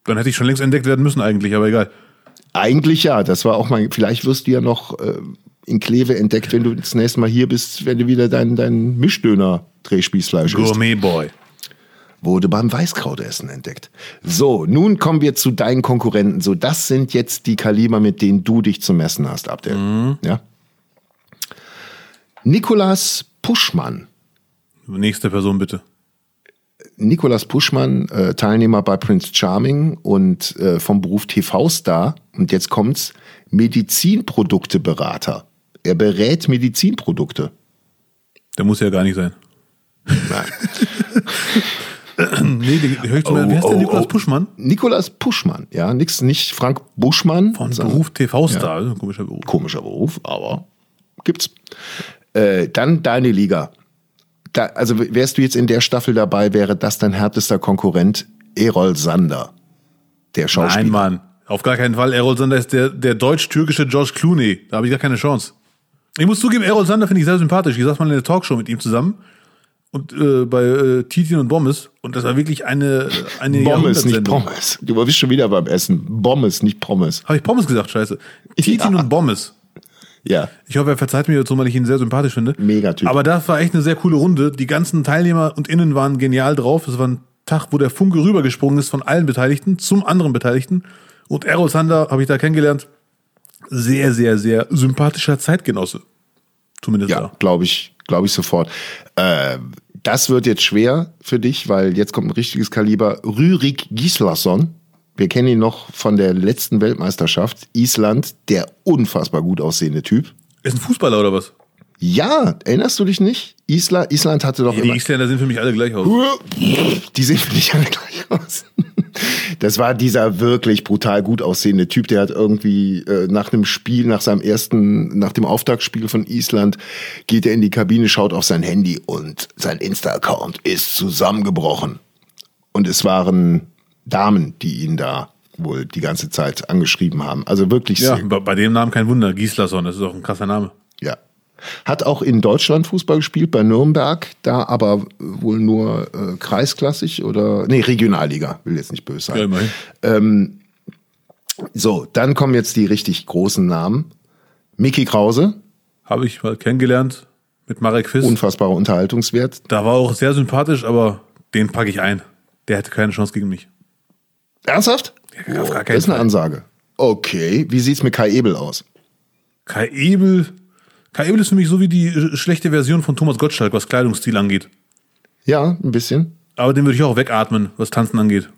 Speaker 1: Dann hätte ich schon längst entdeckt werden müssen eigentlich, aber egal.
Speaker 2: Eigentlich ja, das war auch mal, vielleicht wirst du ja noch äh, in Kleve entdeckt, wenn du das nächste Mal hier bist, wenn du wieder dein, dein Mischdöner-Drehspießfleisch isst.
Speaker 1: Gourmet-Boy.
Speaker 2: Wurde beim Weißkrautessen entdeckt. So, nun kommen wir zu deinen Konkurrenten. So, das sind jetzt die Kaliber, mit denen du dich zu messen hast, Abdel. Ja? Nikolas Puschmann.
Speaker 1: Nächste Person bitte.
Speaker 2: Nikolas Puschmann, äh, Teilnehmer bei Prince Charming und äh, vom Beruf TV-Star. Und jetzt kommt's, Medizinprodukteberater. Er berät Medizinprodukte.
Speaker 1: Der muss ja gar nicht sein.
Speaker 2: Nein. [laughs]
Speaker 1: Nee, den höre ich
Speaker 2: Oh,
Speaker 1: Wer ist der
Speaker 2: oh,
Speaker 1: Nikolaus
Speaker 2: oh.
Speaker 1: Puschmann?
Speaker 2: Nikolas Puschmann, ja, nix, nicht Frank Buschmann.
Speaker 1: Von Beruf TV-Star. Ja. Komischer Beruf.
Speaker 2: Komischer Beruf, aber gibt's. Äh, dann deine Liga. Da, also wärst du jetzt in der Staffel dabei, wäre das dein härtester Konkurrent Erol Sander, der Schauspieler.
Speaker 1: Nein, Mann. Auf gar keinen Fall. Errol Sander ist der, der deutsch-türkische George Clooney. Da habe ich gar keine Chance. Ich muss zugeben, Errol Sander finde ich sehr sympathisch. Ich saß mal in der Talkshow mit ihm zusammen. Und äh, bei äh, Titin und Bommes. Und das war wirklich eine, eine
Speaker 2: Pommes, nicht. Pommes. Du bist schon wieder beim Essen. Pommes, nicht Pommes.
Speaker 1: Habe ich Pommes gesagt, scheiße. Titin
Speaker 2: Ja.
Speaker 1: und Bommes.
Speaker 2: Ja.
Speaker 1: Ich hoffe, er verzeiht mir dazu, weil ich ihn sehr sympathisch finde.
Speaker 2: Mega Typ.
Speaker 1: Aber das war echt eine sehr coole Runde. Die ganzen Teilnehmer und Innen waren genial drauf. Es war ein Tag, wo der Funke rübergesprungen ist von allen Beteiligten zum anderen Beteiligten. Und Errol Sander habe ich da kennengelernt. Sehr, sehr, sehr sympathischer Zeitgenosse. Zumindest
Speaker 2: Ja, glaube ich, glaube ich sofort. Äh, das wird jetzt schwer für dich, weil jetzt kommt ein richtiges Kaliber. Rürik Gislason. Wir kennen ihn noch von der letzten Weltmeisterschaft. Island, der unfassbar gut aussehende Typ.
Speaker 1: Ist ein Fußballer oder was?
Speaker 2: Ja, erinnerst du dich nicht? Isla, Island hatte doch
Speaker 1: die Isländer sind für mich alle gleich aus.
Speaker 2: Die sehen für dich alle gleich aus. Das war dieser wirklich brutal gut aussehende Typ, der hat irgendwie äh, nach einem Spiel, nach seinem ersten, nach dem Auftaktspiel von Island, geht er in die Kabine, schaut auf sein Handy und sein Insta-Account ist zusammengebrochen. Und es waren Damen, die ihn da wohl die ganze Zeit angeschrieben haben. Also wirklich
Speaker 1: Ja,
Speaker 2: sehr
Speaker 1: bei, bei dem Namen kein Wunder. Gislason, das ist auch ein krasser Name.
Speaker 2: ja. Hat auch in Deutschland Fußball gespielt, bei Nürnberg, da aber wohl nur äh, kreisklassig oder, nee, Regionalliga, will jetzt nicht böse
Speaker 1: Ja,
Speaker 2: sein.
Speaker 1: immerhin.
Speaker 2: so, dann kommen jetzt die richtig großen Namen. Mickey Krause,
Speaker 1: Habe ich mal kennengelernt mit Marek Fiss.
Speaker 2: unfassbarer Unterhaltungswert.
Speaker 1: Da war auch sehr sympathisch, aber den packe ich ein. Der hätte keine Chance gegen mich.
Speaker 2: Ernsthaft?
Speaker 1: Ja, gar
Speaker 2: das ist eine. Ansage. Okay, wie sieht's mit Kai Ebel aus?
Speaker 1: Kai Ebel. Kai Ebel ist für mich so wie die äh, schlechte Version von Thomas Gottschalk, was Kleidungsstil angeht.
Speaker 2: Ja, ein bisschen.
Speaker 1: Aber den würde ich auch wegatmen, was Tanzen angeht.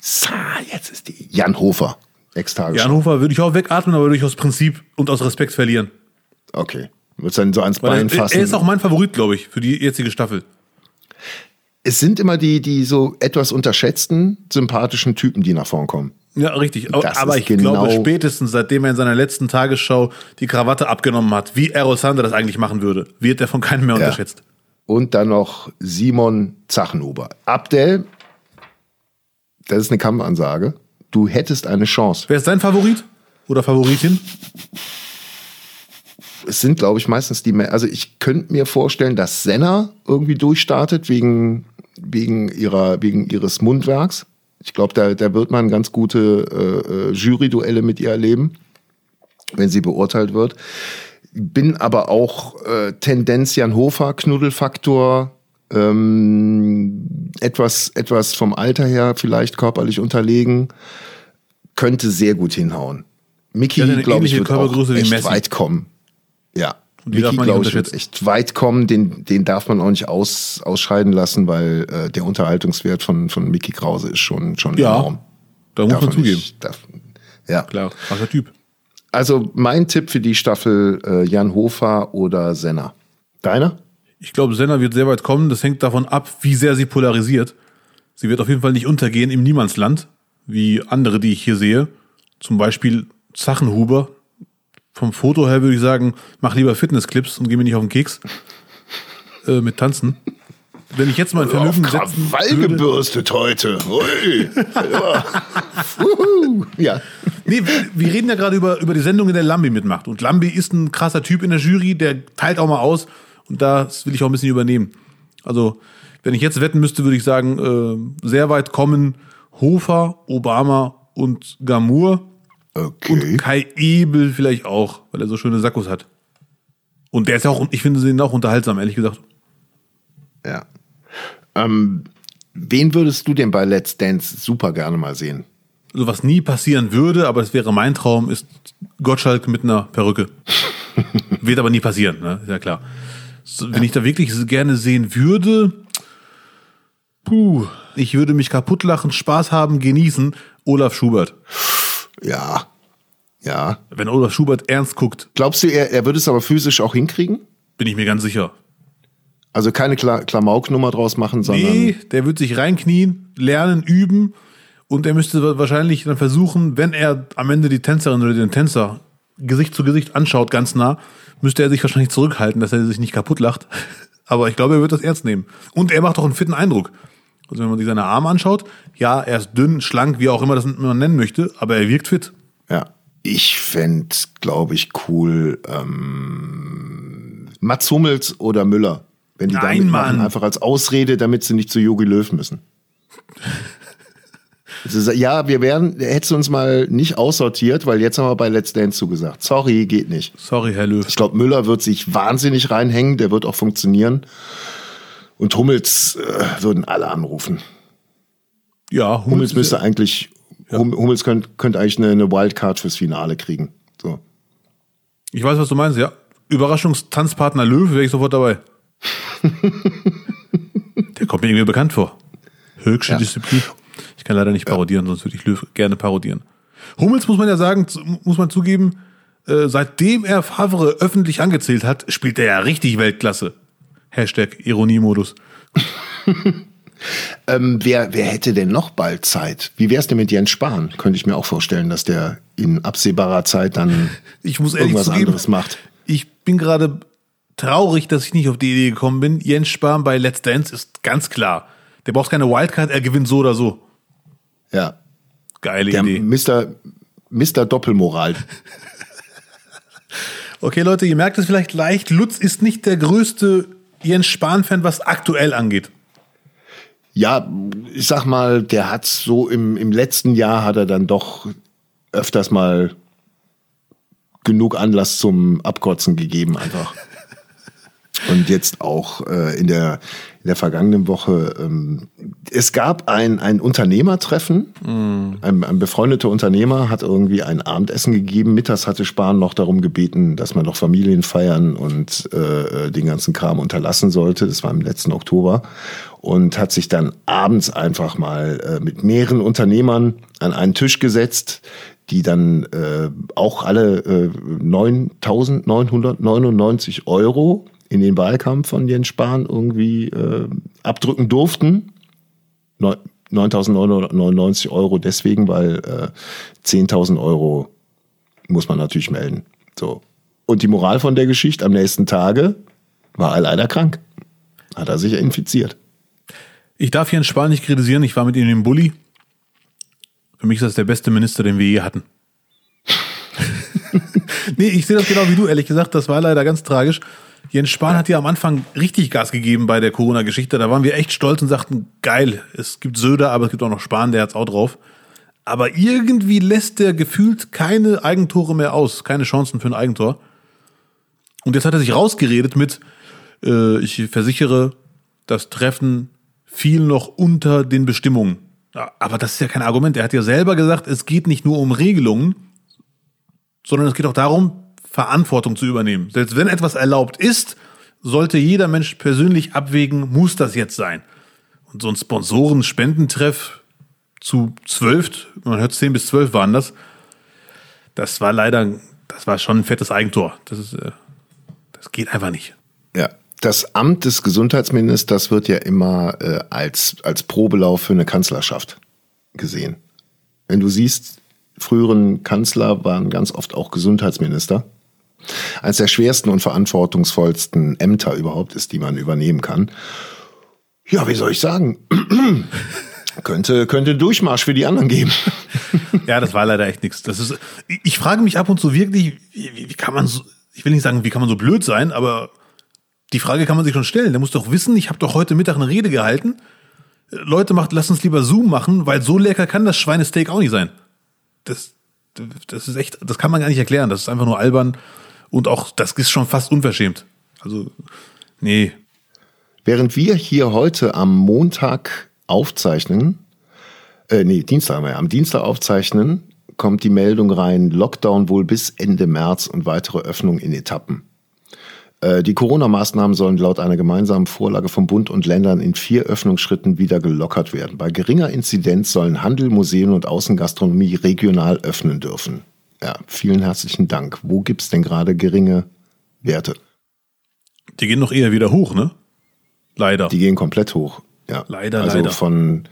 Speaker 2: Sa, jetzt ist die Jan Hofer, Ex-Tagesschau.
Speaker 1: Jan Hofer würde ich auch wegatmen, aber würde ich aus Prinzip und aus Respekt verlieren.
Speaker 2: Okay, wird's dann so ans
Speaker 1: Weil
Speaker 2: Bein fassen.
Speaker 1: er ist auch mein Favorit, glaube ich, für die jetzige Staffel.
Speaker 2: Es sind immer die, die so etwas unterschätzten, sympathischen Typen, die nach vorn kommen.
Speaker 1: Ja, richtig. Aber,
Speaker 2: Das
Speaker 1: aber ich
Speaker 2: genau-
Speaker 1: glaube, spätestens seitdem er in seiner letzten Tagesschau die Krawatte abgenommen hat, wie Errol Sander das eigentlich machen würde, wird er von keinem mehr
Speaker 2: Ja.
Speaker 1: unterschätzt.
Speaker 2: Und dann noch Simon Zachenhuber. Abdel, das ist eine Kampfansage. Du hättest eine Chance.
Speaker 1: Wer ist dein Favorit? Oder Favoritin?
Speaker 2: Es sind, glaube ich, meistens die mehr. Also ich könnte mir vorstellen, dass Senna irgendwie durchstartet wegen, wegen, ihrer, wegen ihres Mundwerks. Ich glaube, da, da wird man ganz gute äh, äh, Jury-Duelle mit ihr erleben, wenn sie beurteilt wird. Bin aber auch äh, Tendenz Jan Hofer, Knuddelfaktor, ähm, etwas, etwas vom Alter her vielleicht körperlich unterlegen, könnte sehr gut hinhauen. Mickey, glaube ich, wird auch echt weit kommen. Ja.
Speaker 1: Und nicht
Speaker 2: glaube ich, wird echt weit kommen. Den, den darf man auch nicht aus, ausscheiden lassen, weil äh, der Unterhaltungswert von, von Mickey Krause ist schon, schon
Speaker 1: Ja.
Speaker 2: enorm.
Speaker 1: Da muss
Speaker 2: Darf
Speaker 1: man zugeben.
Speaker 2: nicht- darf, ja.
Speaker 1: Klar, krasser Typ.
Speaker 2: Also mein Tipp für die Staffel äh, Jan Hofer oder Senna. Deiner?
Speaker 1: Ich glaube, Senna wird sehr weit kommen. Das hängt davon ab, wie sehr sie polarisiert. Sie wird auf jeden Fall nicht untergehen im Niemandsland, wie andere, die ich hier sehe. Zum Beispiel Zachenhuber. Vom Foto her würde ich sagen, mach lieber Fitnessclips und geh mir nicht auf den Keks. Äh, mit Tanzen. Wenn ich jetzt mal ein Vermögen setzen würde,
Speaker 2: gebürstet heute. Ui. Ja. Wuhu. ja.
Speaker 1: Nee, wir, wir reden ja gerade über, über die Sendung, in der Lambi mitmacht. Und Lambi ist ein krasser Typ in der Jury, der teilt auch mal aus. Und das will ich auch ein bisschen übernehmen. Also, wenn ich jetzt wetten müsste, würde ich sagen, äh, sehr weit kommen Hofer, Obama und Gamur.
Speaker 2: Okay.
Speaker 1: Und Kai Ebel vielleicht auch, weil er so schöne Sakkos hat. Und der ist ja auch, ich finde sie auch unterhaltsam, ehrlich gesagt.
Speaker 2: Ja. Ähm, wen würdest du denn bei Let's Dance super gerne mal sehen?
Speaker 1: Also, was nie passieren würde, aber es wäre mein Traum, ist Gottschalk mit einer Perücke. [laughs] Wird aber nie passieren, ne? ist ja klar. So, wenn ich da wirklich gerne sehen würde, puh, ich würde mich kaputt lachen, Spaß haben, genießen, Olaf Schubert.
Speaker 2: Ja. Ja.
Speaker 1: Wenn Olaf Schubert ernst guckt,
Speaker 2: Glaubst du, er, er würde es aber physisch auch hinkriegen?
Speaker 1: bin ich mir ganz sicher.
Speaker 2: Also keine Kla Klamauk-Nummer draus machen, sondern.
Speaker 1: Nee, der wird sich reinknien, lernen, üben und er müsste wahrscheinlich dann versuchen, wenn er am Ende die Tänzerin oder den Tänzer Gesicht zu Gesicht anschaut, ganz nah, müsste er sich wahrscheinlich zurückhalten, dass er sich nicht kaputt lacht. [laughs] Aber ich glaube, er wird das ernst nehmen. Und er macht auch einen fitten Eindruck. Also wenn man sich seine Arme anschaut, ja, er ist dünn, schlank, wie auch immer das man nennen möchte, aber er wirkt fit.
Speaker 2: Ja. Ich fände, glaube ich, cool, ähm, Mats Hummels oder Müller. Wenn die
Speaker 1: Nein,
Speaker 2: damit machen,
Speaker 1: Mann.
Speaker 2: einfach als Ausrede, damit sie nicht zu Jogi Löw müssen. [laughs] Ja, wir wären, hättest du uns mal nicht aussortiert, weil jetzt haben wir bei Let's Dance zugesagt. Sorry, geht nicht.
Speaker 1: Sorry, Herr Löw.
Speaker 2: Ich glaube, Müller wird sich wahnsinnig reinhängen, der wird auch funktionieren. Und Hummels äh, würden alle anrufen.
Speaker 1: Ja,
Speaker 2: Hummels
Speaker 1: ist
Speaker 2: müsste
Speaker 1: ja-
Speaker 2: eigentlich, Hum- Hummels könnte könnte eigentlich eine, eine Wildcard fürs Finale kriegen. So.
Speaker 1: Ich weiß, was du meinst, ja. Überraschungstanzpartner Löw wäre ich sofort dabei. [laughs] Der kommt mir irgendwie bekannt vor. Höchste
Speaker 2: Ja.
Speaker 1: Disziplin. Ich kann leider nicht parodieren, sonst würde ich Löw gerne parodieren. Hummels muss man ja sagen, muss man zugeben, äh, seitdem er Favre öffentlich angezählt hat, spielt er ja richtig Weltklasse. Hashtag Ironiemodus. [laughs]
Speaker 2: Ähm, wer, wer hätte denn noch bald Zeit? Wie wär's denn mit Jens Spahn? Könnte ich mir auch vorstellen, dass der in absehbarer Zeit dann [laughs] irgendwas
Speaker 1: zugeben,
Speaker 2: anderes macht.
Speaker 1: ich bin gerade traurig, dass ich nicht auf die Idee gekommen bin. Jens Spahn bei Let's Dance ist ganz klar. Der braucht keine Wildcard, er gewinnt so oder so.
Speaker 2: Ja.
Speaker 1: Geile
Speaker 2: Der
Speaker 1: Idee.
Speaker 2: Mr. Mr. Doppelmoral. [laughs]
Speaker 1: Okay, Leute, ihr merkt es vielleicht leicht. Lutz ist nicht der größte Jens Spahn-Fan, was aktuell angeht.
Speaker 2: Ja, ich sag mal, der hat so im, im letzten Jahr hat er dann doch öfters mal genug Anlass zum Abkotzen gegeben einfach. [laughs] Und jetzt auch äh, in, der, in der vergangenen Woche. Ähm, es gab ein, ein Unternehmertreffen. Ein, ein befreundeter Unternehmer hat irgendwie ein Abendessen gegeben. Mittags hatte Spahn noch darum gebeten, dass man noch Familien feiern und äh, den ganzen Kram unterlassen sollte. Das war im letzten Oktober. Und hat sich dann abends einfach mal äh, mit mehreren Unternehmern an einen Tisch gesetzt, die dann äh, auch alle äh, 9.999 Euro in den Wahlkampf von Jens Spahn irgendwie äh, abdrücken durften. Neu- 9.999 Euro deswegen, weil äh, 10.000 Euro muss man natürlich melden. So. Und die Moral von der Geschichte am nächsten Tage war er leider krank. Hat er sich infiziert.
Speaker 1: Ich darf Jens Spahn nicht kritisieren, ich war mit ihm im Bulli. Für mich ist das der beste Minister, den wir je hatten. [laughs] [laughs] nee, ich sehe das genau wie du, ehrlich gesagt. Das war leider ganz tragisch. Jens Spahn hat ja am Anfang richtig Gas gegeben bei der Corona-Geschichte. Da waren wir echt stolz und sagten, geil, es gibt Söder, aber es gibt auch noch Spahn, der hat's auch drauf. Aber irgendwie lässt der gefühlt keine Eigentore mehr aus, keine Chancen für ein Eigentor. Und jetzt hat er sich rausgeredet mit, äh, ich versichere, das Treffen fiel noch unter den Bestimmungen. Ja, Aber das ist ja kein Argument. Er hat ja selber gesagt, es geht nicht nur um Regelungen, sondern es geht auch darum, Verantwortung zu übernehmen. Selbst wenn etwas erlaubt ist, sollte jeder Mensch persönlich abwägen, muss das jetzt sein? Und so ein Sponsoren-Spendentreff zu zwölf, man hört zehn bis zwölf waren das. Das war leider, das war schon ein fettes Eigentor. Das ist, äh, das geht einfach nicht.
Speaker 2: Ja. Das Amt des Gesundheitsministers wird ja immer äh, als, als Probelauf für eine Kanzlerschaft gesehen. Wenn du siehst, früheren Kanzler waren ganz oft auch Gesundheitsminister. Eines der schwersten und verantwortungsvollsten Ämter überhaupt ist, die man übernehmen kann. Ja, wie soll ich sagen? [clears throat] könnte, könnte Durchmarsch für die anderen geben. [laughs]
Speaker 1: ja, das war leider echt nichts. Das ist, ich frage mich ab und zu wirklich, wie, wie kann man so, ich will nicht sagen, wie kann man so blöd sein, aber die Frage kann man sich schon stellen. Der muss doch wissen, ich habe doch heute Mittag eine Rede gehalten. Leute, macht, lass uns lieber Zoom machen, weil so lecker kann das Schweinesteak auch nicht sein. Das, das ist echt, das kann man gar nicht erklären. Das ist einfach nur albern und auch, das ist schon fast unverschämt. Also, nee.
Speaker 2: Während wir hier heute am Montag aufzeichnen, äh, nee, Dienstag haben wir ja, am Dienstag aufzeichnen, kommt die Meldung rein, Lockdown wohl bis Ende März und weitere Öffnung in Etappen. Äh, die Corona-Maßnahmen sollen laut einer gemeinsamen Vorlage von Bund und Ländern in vier Öffnungsschritten wieder gelockert werden. Bei geringer Inzidenz sollen Handel, Museen und Außengastronomie regional öffnen dürfen. Ja, vielen herzlichen Dank. Wo gibt's denn gerade geringe Werte?
Speaker 1: Die gehen noch eher wieder hoch, ne? Leider.
Speaker 2: Die gehen komplett hoch. Ja.
Speaker 1: Leider,
Speaker 2: also
Speaker 1: leider.
Speaker 2: von,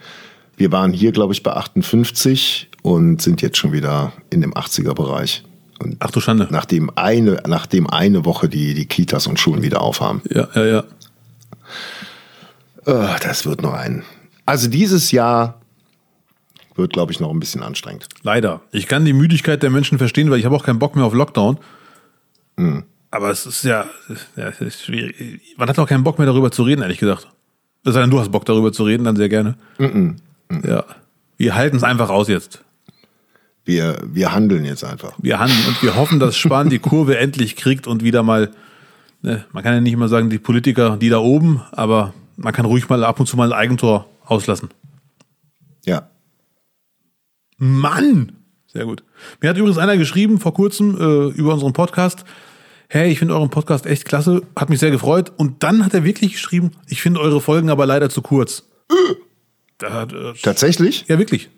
Speaker 2: wir waren hier, glaube ich, bei 58 und sind jetzt schon wieder in dem 80er-Bereich.
Speaker 1: Ach du Schande.
Speaker 2: Nachdem eine, nachdem eine Woche die, die Kitas und Schulen wieder aufhaben.
Speaker 1: Ja, ja, ja.
Speaker 2: Oh, das wird noch ein. Also dieses Jahr wird, glaube ich, noch ein bisschen anstrengend.
Speaker 1: Leider. Ich kann die Müdigkeit der Menschen verstehen, weil ich habe auch keinen Bock mehr auf Lockdown.
Speaker 2: Mhm.
Speaker 1: Aber es ist ja, ja es ist schwierig. Man hat auch keinen Bock mehr darüber zu reden, ehrlich gesagt. Es sei denn, du hast Bock darüber zu reden, dann sehr gerne.
Speaker 2: Mhm.
Speaker 1: Ja. Wir halten es einfach aus jetzt.
Speaker 2: Wir, wir handeln jetzt einfach.
Speaker 1: Wir handeln und wir hoffen, dass Spahn die Kurve endlich kriegt und wieder mal, ne, man kann ja nicht immer sagen, die Politiker, die da oben, aber man kann ruhig mal ab und zu mal ein Eigentor auslassen.
Speaker 2: Ja.
Speaker 1: Mann! Sehr gut. Mir hat übrigens einer geschrieben vor kurzem äh, über unseren Podcast, hey, ich finde euren Podcast echt klasse, hat mich sehr gefreut. Und dann hat er wirklich geschrieben, ich finde eure Folgen aber leider zu kurz. Da äh,
Speaker 2: Tatsächlich?
Speaker 1: ja, wirklich.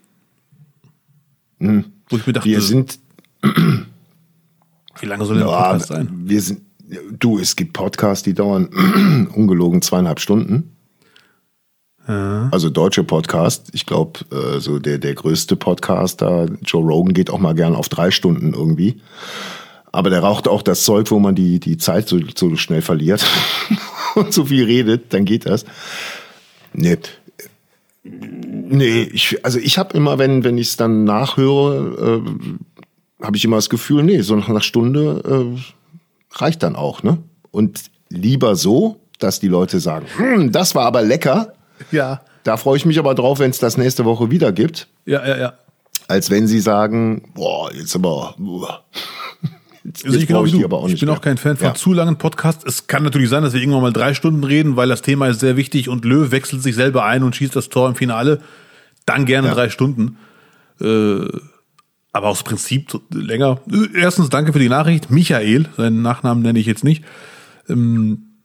Speaker 1: Wo ich mir dachte,
Speaker 2: Wir sind, [clears throat]
Speaker 1: wie lange soll der
Speaker 2: ja,
Speaker 1: Podcast sein?
Speaker 2: wir sind, du, es gibt Podcasts, die dauern [clears throat] ungelogen zweieinhalb Stunden. Also deutsche Podcast. Ich glaube, äh, so der, der größte Podcaster, Joe Rogan, geht auch mal gern auf drei Stunden irgendwie. Aber der raucht auch das Zeug, wo man die, die Zeit so, so schnell verliert [laughs] und so viel redet, dann geht das. Nee. Nee, ich, also ich habe immer, wenn, wenn ich es dann nachhöre, äh, habe ich immer das Gefühl, nee, so nach einer Stunde äh, reicht dann auch, ne? Und lieber so, dass die Leute sagen, hm, das war aber lecker.
Speaker 1: Ja.
Speaker 2: Da freue ich mich aber drauf, wenn es das nächste Woche wieder gibt,
Speaker 1: Ja, ja, ja.
Speaker 2: als wenn sie sagen, boah, jetzt aber. Jetzt,
Speaker 1: Also ich,
Speaker 2: jetzt
Speaker 1: wie
Speaker 2: ich die
Speaker 1: du.
Speaker 2: aber auch
Speaker 1: ich
Speaker 2: nicht
Speaker 1: bin
Speaker 2: mehr.
Speaker 1: auch kein Fan von
Speaker 2: Ja.
Speaker 1: zu langen Podcasts. Es kann natürlich sein, dass wir irgendwann mal drei Stunden reden, weil das Thema ist sehr wichtig und Löw wechselt sich selber ein und schießt das Tor im Finale. Dann gerne
Speaker 2: Ja.
Speaker 1: drei Stunden. Äh, aber aus Prinzip länger. Erstens danke für die Nachricht. Michael, seinen Nachnamen nenne ich jetzt nicht. Ähm,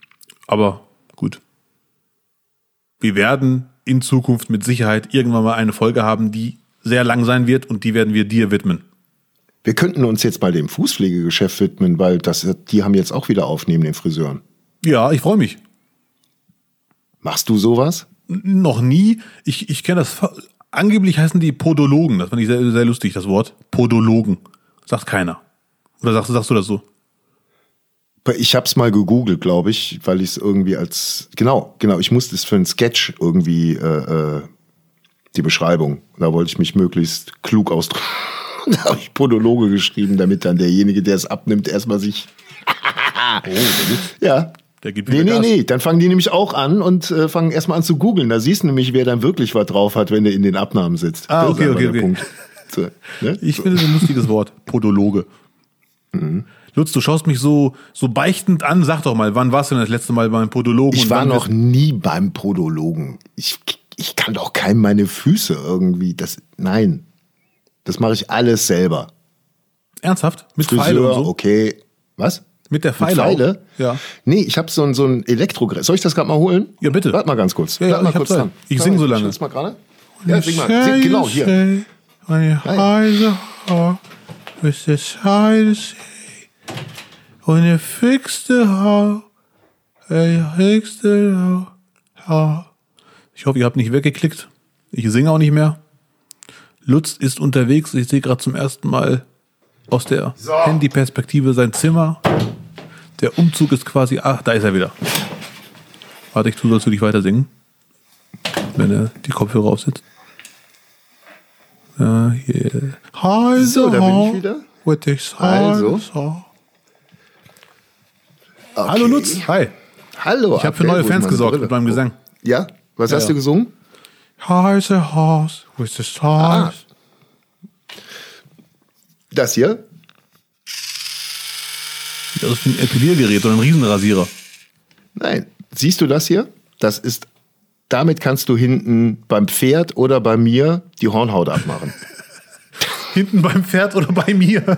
Speaker 1: aber. Wir werden in Zukunft mit Sicherheit irgendwann mal eine Folge haben, die sehr lang sein wird und die werden wir dir widmen.
Speaker 2: Wir könnten uns jetzt mal dem Fußpflegegeschäft widmen, weil das, die haben jetzt auch wieder auf neben den Friseuren.
Speaker 1: Ja, ich freue mich.
Speaker 2: Machst du sowas?
Speaker 1: N- Noch nie. Ich, ich kenne das. Angeblich heißen die Podologen. Das fand ich sehr, sehr lustig, das Wort. Podologen. Sagt keiner. Oder sagst, sagst du das so?
Speaker 2: Ich habe es mal gegoogelt, glaube ich, weil ich es irgendwie als genau, genau, ich musste es für einen Sketch irgendwie äh, äh, die Beschreibung. Da wollte ich mich möglichst klug ausdrücken. [laughs] da habe ich Podologe geschrieben, damit dann derjenige, der es abnimmt, erstmal sich [laughs] ja.
Speaker 1: Der gibt
Speaker 2: Nee, nee,
Speaker 1: Gas.
Speaker 2: nee, dann fangen die nämlich auch an und äh, fangen erstmal an zu googeln. Da siehst du nämlich, wer dann wirklich was drauf hat, wenn der in den Abnahmen sitzt.
Speaker 1: Ah,
Speaker 2: Das
Speaker 1: okay, okay, okay.
Speaker 2: So, ne?
Speaker 1: Ich
Speaker 2: so.
Speaker 1: finde das ein lustiges Wort. Podologe. Lutz, du schaust mich so, so beichtend an. Sag doch mal, wann warst du denn das letzte Mal beim Podologen?
Speaker 2: Ich war noch nie beim Podologen. Ich, ich kann doch keinem meine Füße irgendwie. Das, nein. Das mache ich alles selber.
Speaker 1: Ernsthaft? Mit Pfeile
Speaker 2: Friseur,
Speaker 1: und so?
Speaker 2: okay. Was?
Speaker 1: Mit der
Speaker 2: Mit
Speaker 1: Pfeile?
Speaker 2: Pfeile?
Speaker 1: Auch? Ja.
Speaker 2: Nee, ich habe so ein, so ein Elektrogerät. Soll ich das gerade mal holen?
Speaker 1: Ja, bitte.
Speaker 2: Warte mal ganz kurz.
Speaker 1: Ja, ja,
Speaker 2: Bleib mal
Speaker 1: ich
Speaker 2: kurz dran.
Speaker 1: Ich
Speaker 2: Warte
Speaker 1: sing
Speaker 2: mal,
Speaker 1: so lange.
Speaker 2: das mal gerade. Ja, sing mal. Sing, genau, hier.
Speaker 1: When your eyes are hard, with the heart, when you fix the heart. Ich hoffe, ihr habt nicht weggeklickt. Ich singe auch nicht mehr. Lutz ist unterwegs. Ich sehe gerade zum ersten Mal aus der Handyperspektive sein Zimmer. Der Umzug ist quasi. Ach, da ist er wieder. Warte, ich tu, sollst du dich weiter singen. Wenn er die Kopfhörer aufsetzt. Ja, hier. Hi,
Speaker 2: So, da bin ich wieder.
Speaker 1: With this
Speaker 2: Also.
Speaker 1: Also. Hallo Lutz. Hi.
Speaker 2: Hallo.
Speaker 1: Ich habe für neue Fans gesorgt
Speaker 2: Brille?
Speaker 1: mit meinem Gesang.
Speaker 2: Ja? Was hast
Speaker 1: ja.
Speaker 2: du gesungen?
Speaker 1: The horse with the
Speaker 2: Ah.
Speaker 1: stars.
Speaker 2: Das hier?
Speaker 1: Das ist ein Epiliergerät oder ein Riesenrasierer.
Speaker 2: Nein. Siehst du das hier? Das ist, damit kannst du hinten beim Pferd oder bei mir die Hornhaut abmachen. [laughs]
Speaker 1: Hinten beim Pferd oder bei mir. [laughs]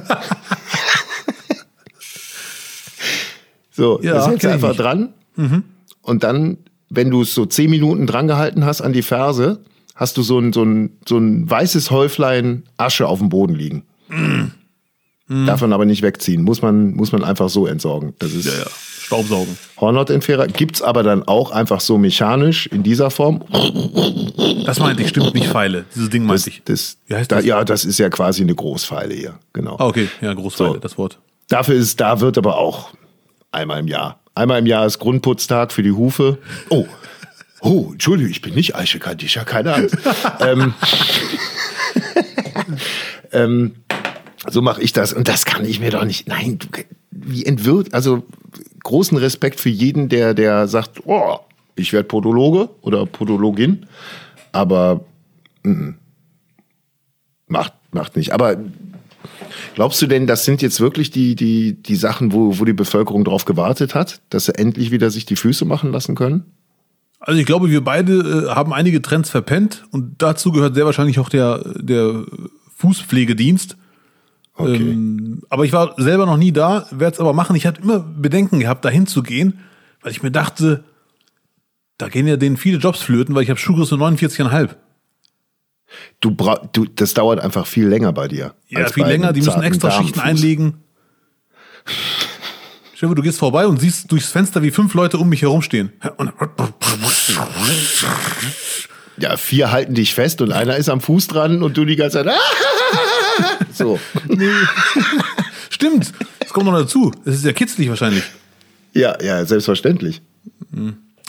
Speaker 2: So,
Speaker 1: Ja,
Speaker 2: das hältst du einfach dran.
Speaker 1: Mhm.
Speaker 2: Und dann, wenn du es so zehn Minuten dran gehalten hast an die Ferse, hast du so ein, so ein, so ein weißes Häuflein Asche auf dem Boden liegen.
Speaker 1: Mhm.
Speaker 2: Darf man aber nicht wegziehen. Muss man, muss man einfach so entsorgen. Das ist
Speaker 1: Ja, ja. Staubsaugen.
Speaker 2: Hornhautentferner. Gibt's aber dann auch einfach so mechanisch in dieser Form.
Speaker 1: Das meinte ich, stimmt nicht Pfeile. Dieses Ding meinte
Speaker 2: Das,
Speaker 1: ich.
Speaker 2: das,
Speaker 1: Wie heißt
Speaker 2: da,
Speaker 1: das?
Speaker 2: Ja, das ist ja quasi eine Großpfeile hier. Genau.
Speaker 1: Ah, okay. Ja, Großpfeile,
Speaker 2: So.
Speaker 1: das Wort.
Speaker 2: Dafür ist, da wird aber auch einmal im Jahr. Einmal im Jahr ist Grundputztag für die Hufe. Oh, oh, Entschuldigung, ich bin nicht Eiche Kadisha, keine Angst. [laughs] ähm, ähm, so mache ich das und das kann ich mir doch nicht. Nein, du, wie entwirrt, also großen Respekt für jeden, der, der sagt, oh, ich werde Podologe oder Podologin, aber mm, macht, macht nicht. Aber Glaubst du denn, das sind jetzt wirklich die, die, die Sachen, wo, wo die Bevölkerung drauf gewartet hat, dass sie endlich wieder sich die Füße machen lassen können?
Speaker 1: Also ich glaube, wir beide äh, haben einige Trends verpennt und dazu gehört sehr wahrscheinlich auch der, der Fußpflegedienst.
Speaker 2: Okay.
Speaker 1: Ähm, aber ich war selber noch nie da, werde es aber machen. Ich hatte immer Bedenken gehabt, dahin zu gehen, weil ich mir dachte, da gehen ja denen viele Jobs flöten, weil ich habe Schuhgröße 49,5.
Speaker 2: Du, bra du, das dauert einfach viel länger bei dir.
Speaker 1: Ja, viel länger, die müssen extra Schichten einlegen. Stell dir du gehst vorbei und siehst durchs Fenster, wie fünf Leute um mich herumstehen.
Speaker 2: Ja, vier halten dich fest und einer ist am Fuß dran und du die ganze Zeit. [laughs] so.
Speaker 1: Stimmt, das kommt noch dazu. Es ist ja kitzlig wahrscheinlich.
Speaker 2: Ja, ja, selbstverständlich.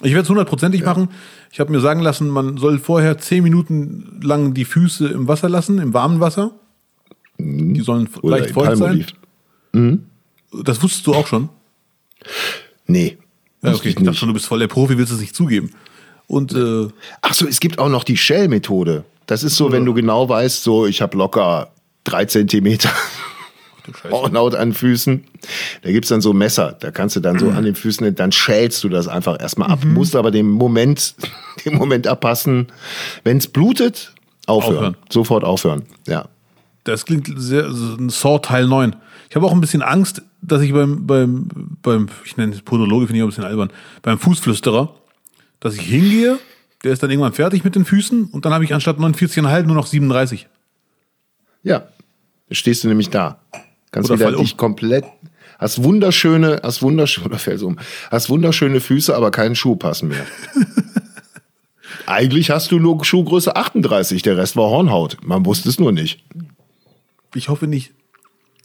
Speaker 1: Ich werde es hundertprozentig machen. Ich habe mir sagen lassen, man soll vorher zehn Minuten lang die Füße im Wasser lassen, im warmen Wasser. Die sollen
Speaker 2: Mhm. Oder
Speaker 1: leicht feucht sein.
Speaker 2: Palmolive.
Speaker 1: Das wusstest du auch schon.
Speaker 2: Nee.
Speaker 1: Ja, okay, ich dachte schon, du bist voll der Profi, willst es nicht zugeben. Und äh,
Speaker 2: Ach so, es gibt auch noch die Shell-Methode. Das ist so, wenn du genau weißt, so ich habe locker drei Zentimeter Hornhaut an Füßen. Da gibt's dann so Messer, da kannst du dann so an den Füßen, dann schälst du das einfach erstmal ab.
Speaker 1: Mhm.
Speaker 2: Musst aber den Moment, [laughs] den Moment abpassen. Wenn's blutet, aufhören.
Speaker 1: Aufhören.
Speaker 2: Sofort aufhören. Ja.
Speaker 1: das klingt sehr, ein Saw Teil 9. Ich habe auch ein bisschen Angst, dass ich beim, beim, beim ich nenne es Podologe, finde ich auch ein bisschen albern, beim Fußflüsterer, dass ich hingehe, der ist dann irgendwann fertig mit den Füßen und dann habe ich anstatt 49,5 nur noch 37.
Speaker 2: Ja. Da stehst du nämlich da. Kannst
Speaker 1: Oder
Speaker 2: wieder
Speaker 1: fall um.
Speaker 2: dich komplett, hast wunderschöne, hast wunderschöne, [laughs] oder fällst um, hast wunderschöne Füße, aber keinen Schuh passen mehr. [laughs] Eigentlich hast du nur Schuhgröße 38, der Rest war Hornhaut. Man wusste es nur nicht.
Speaker 1: Ich hoffe nicht.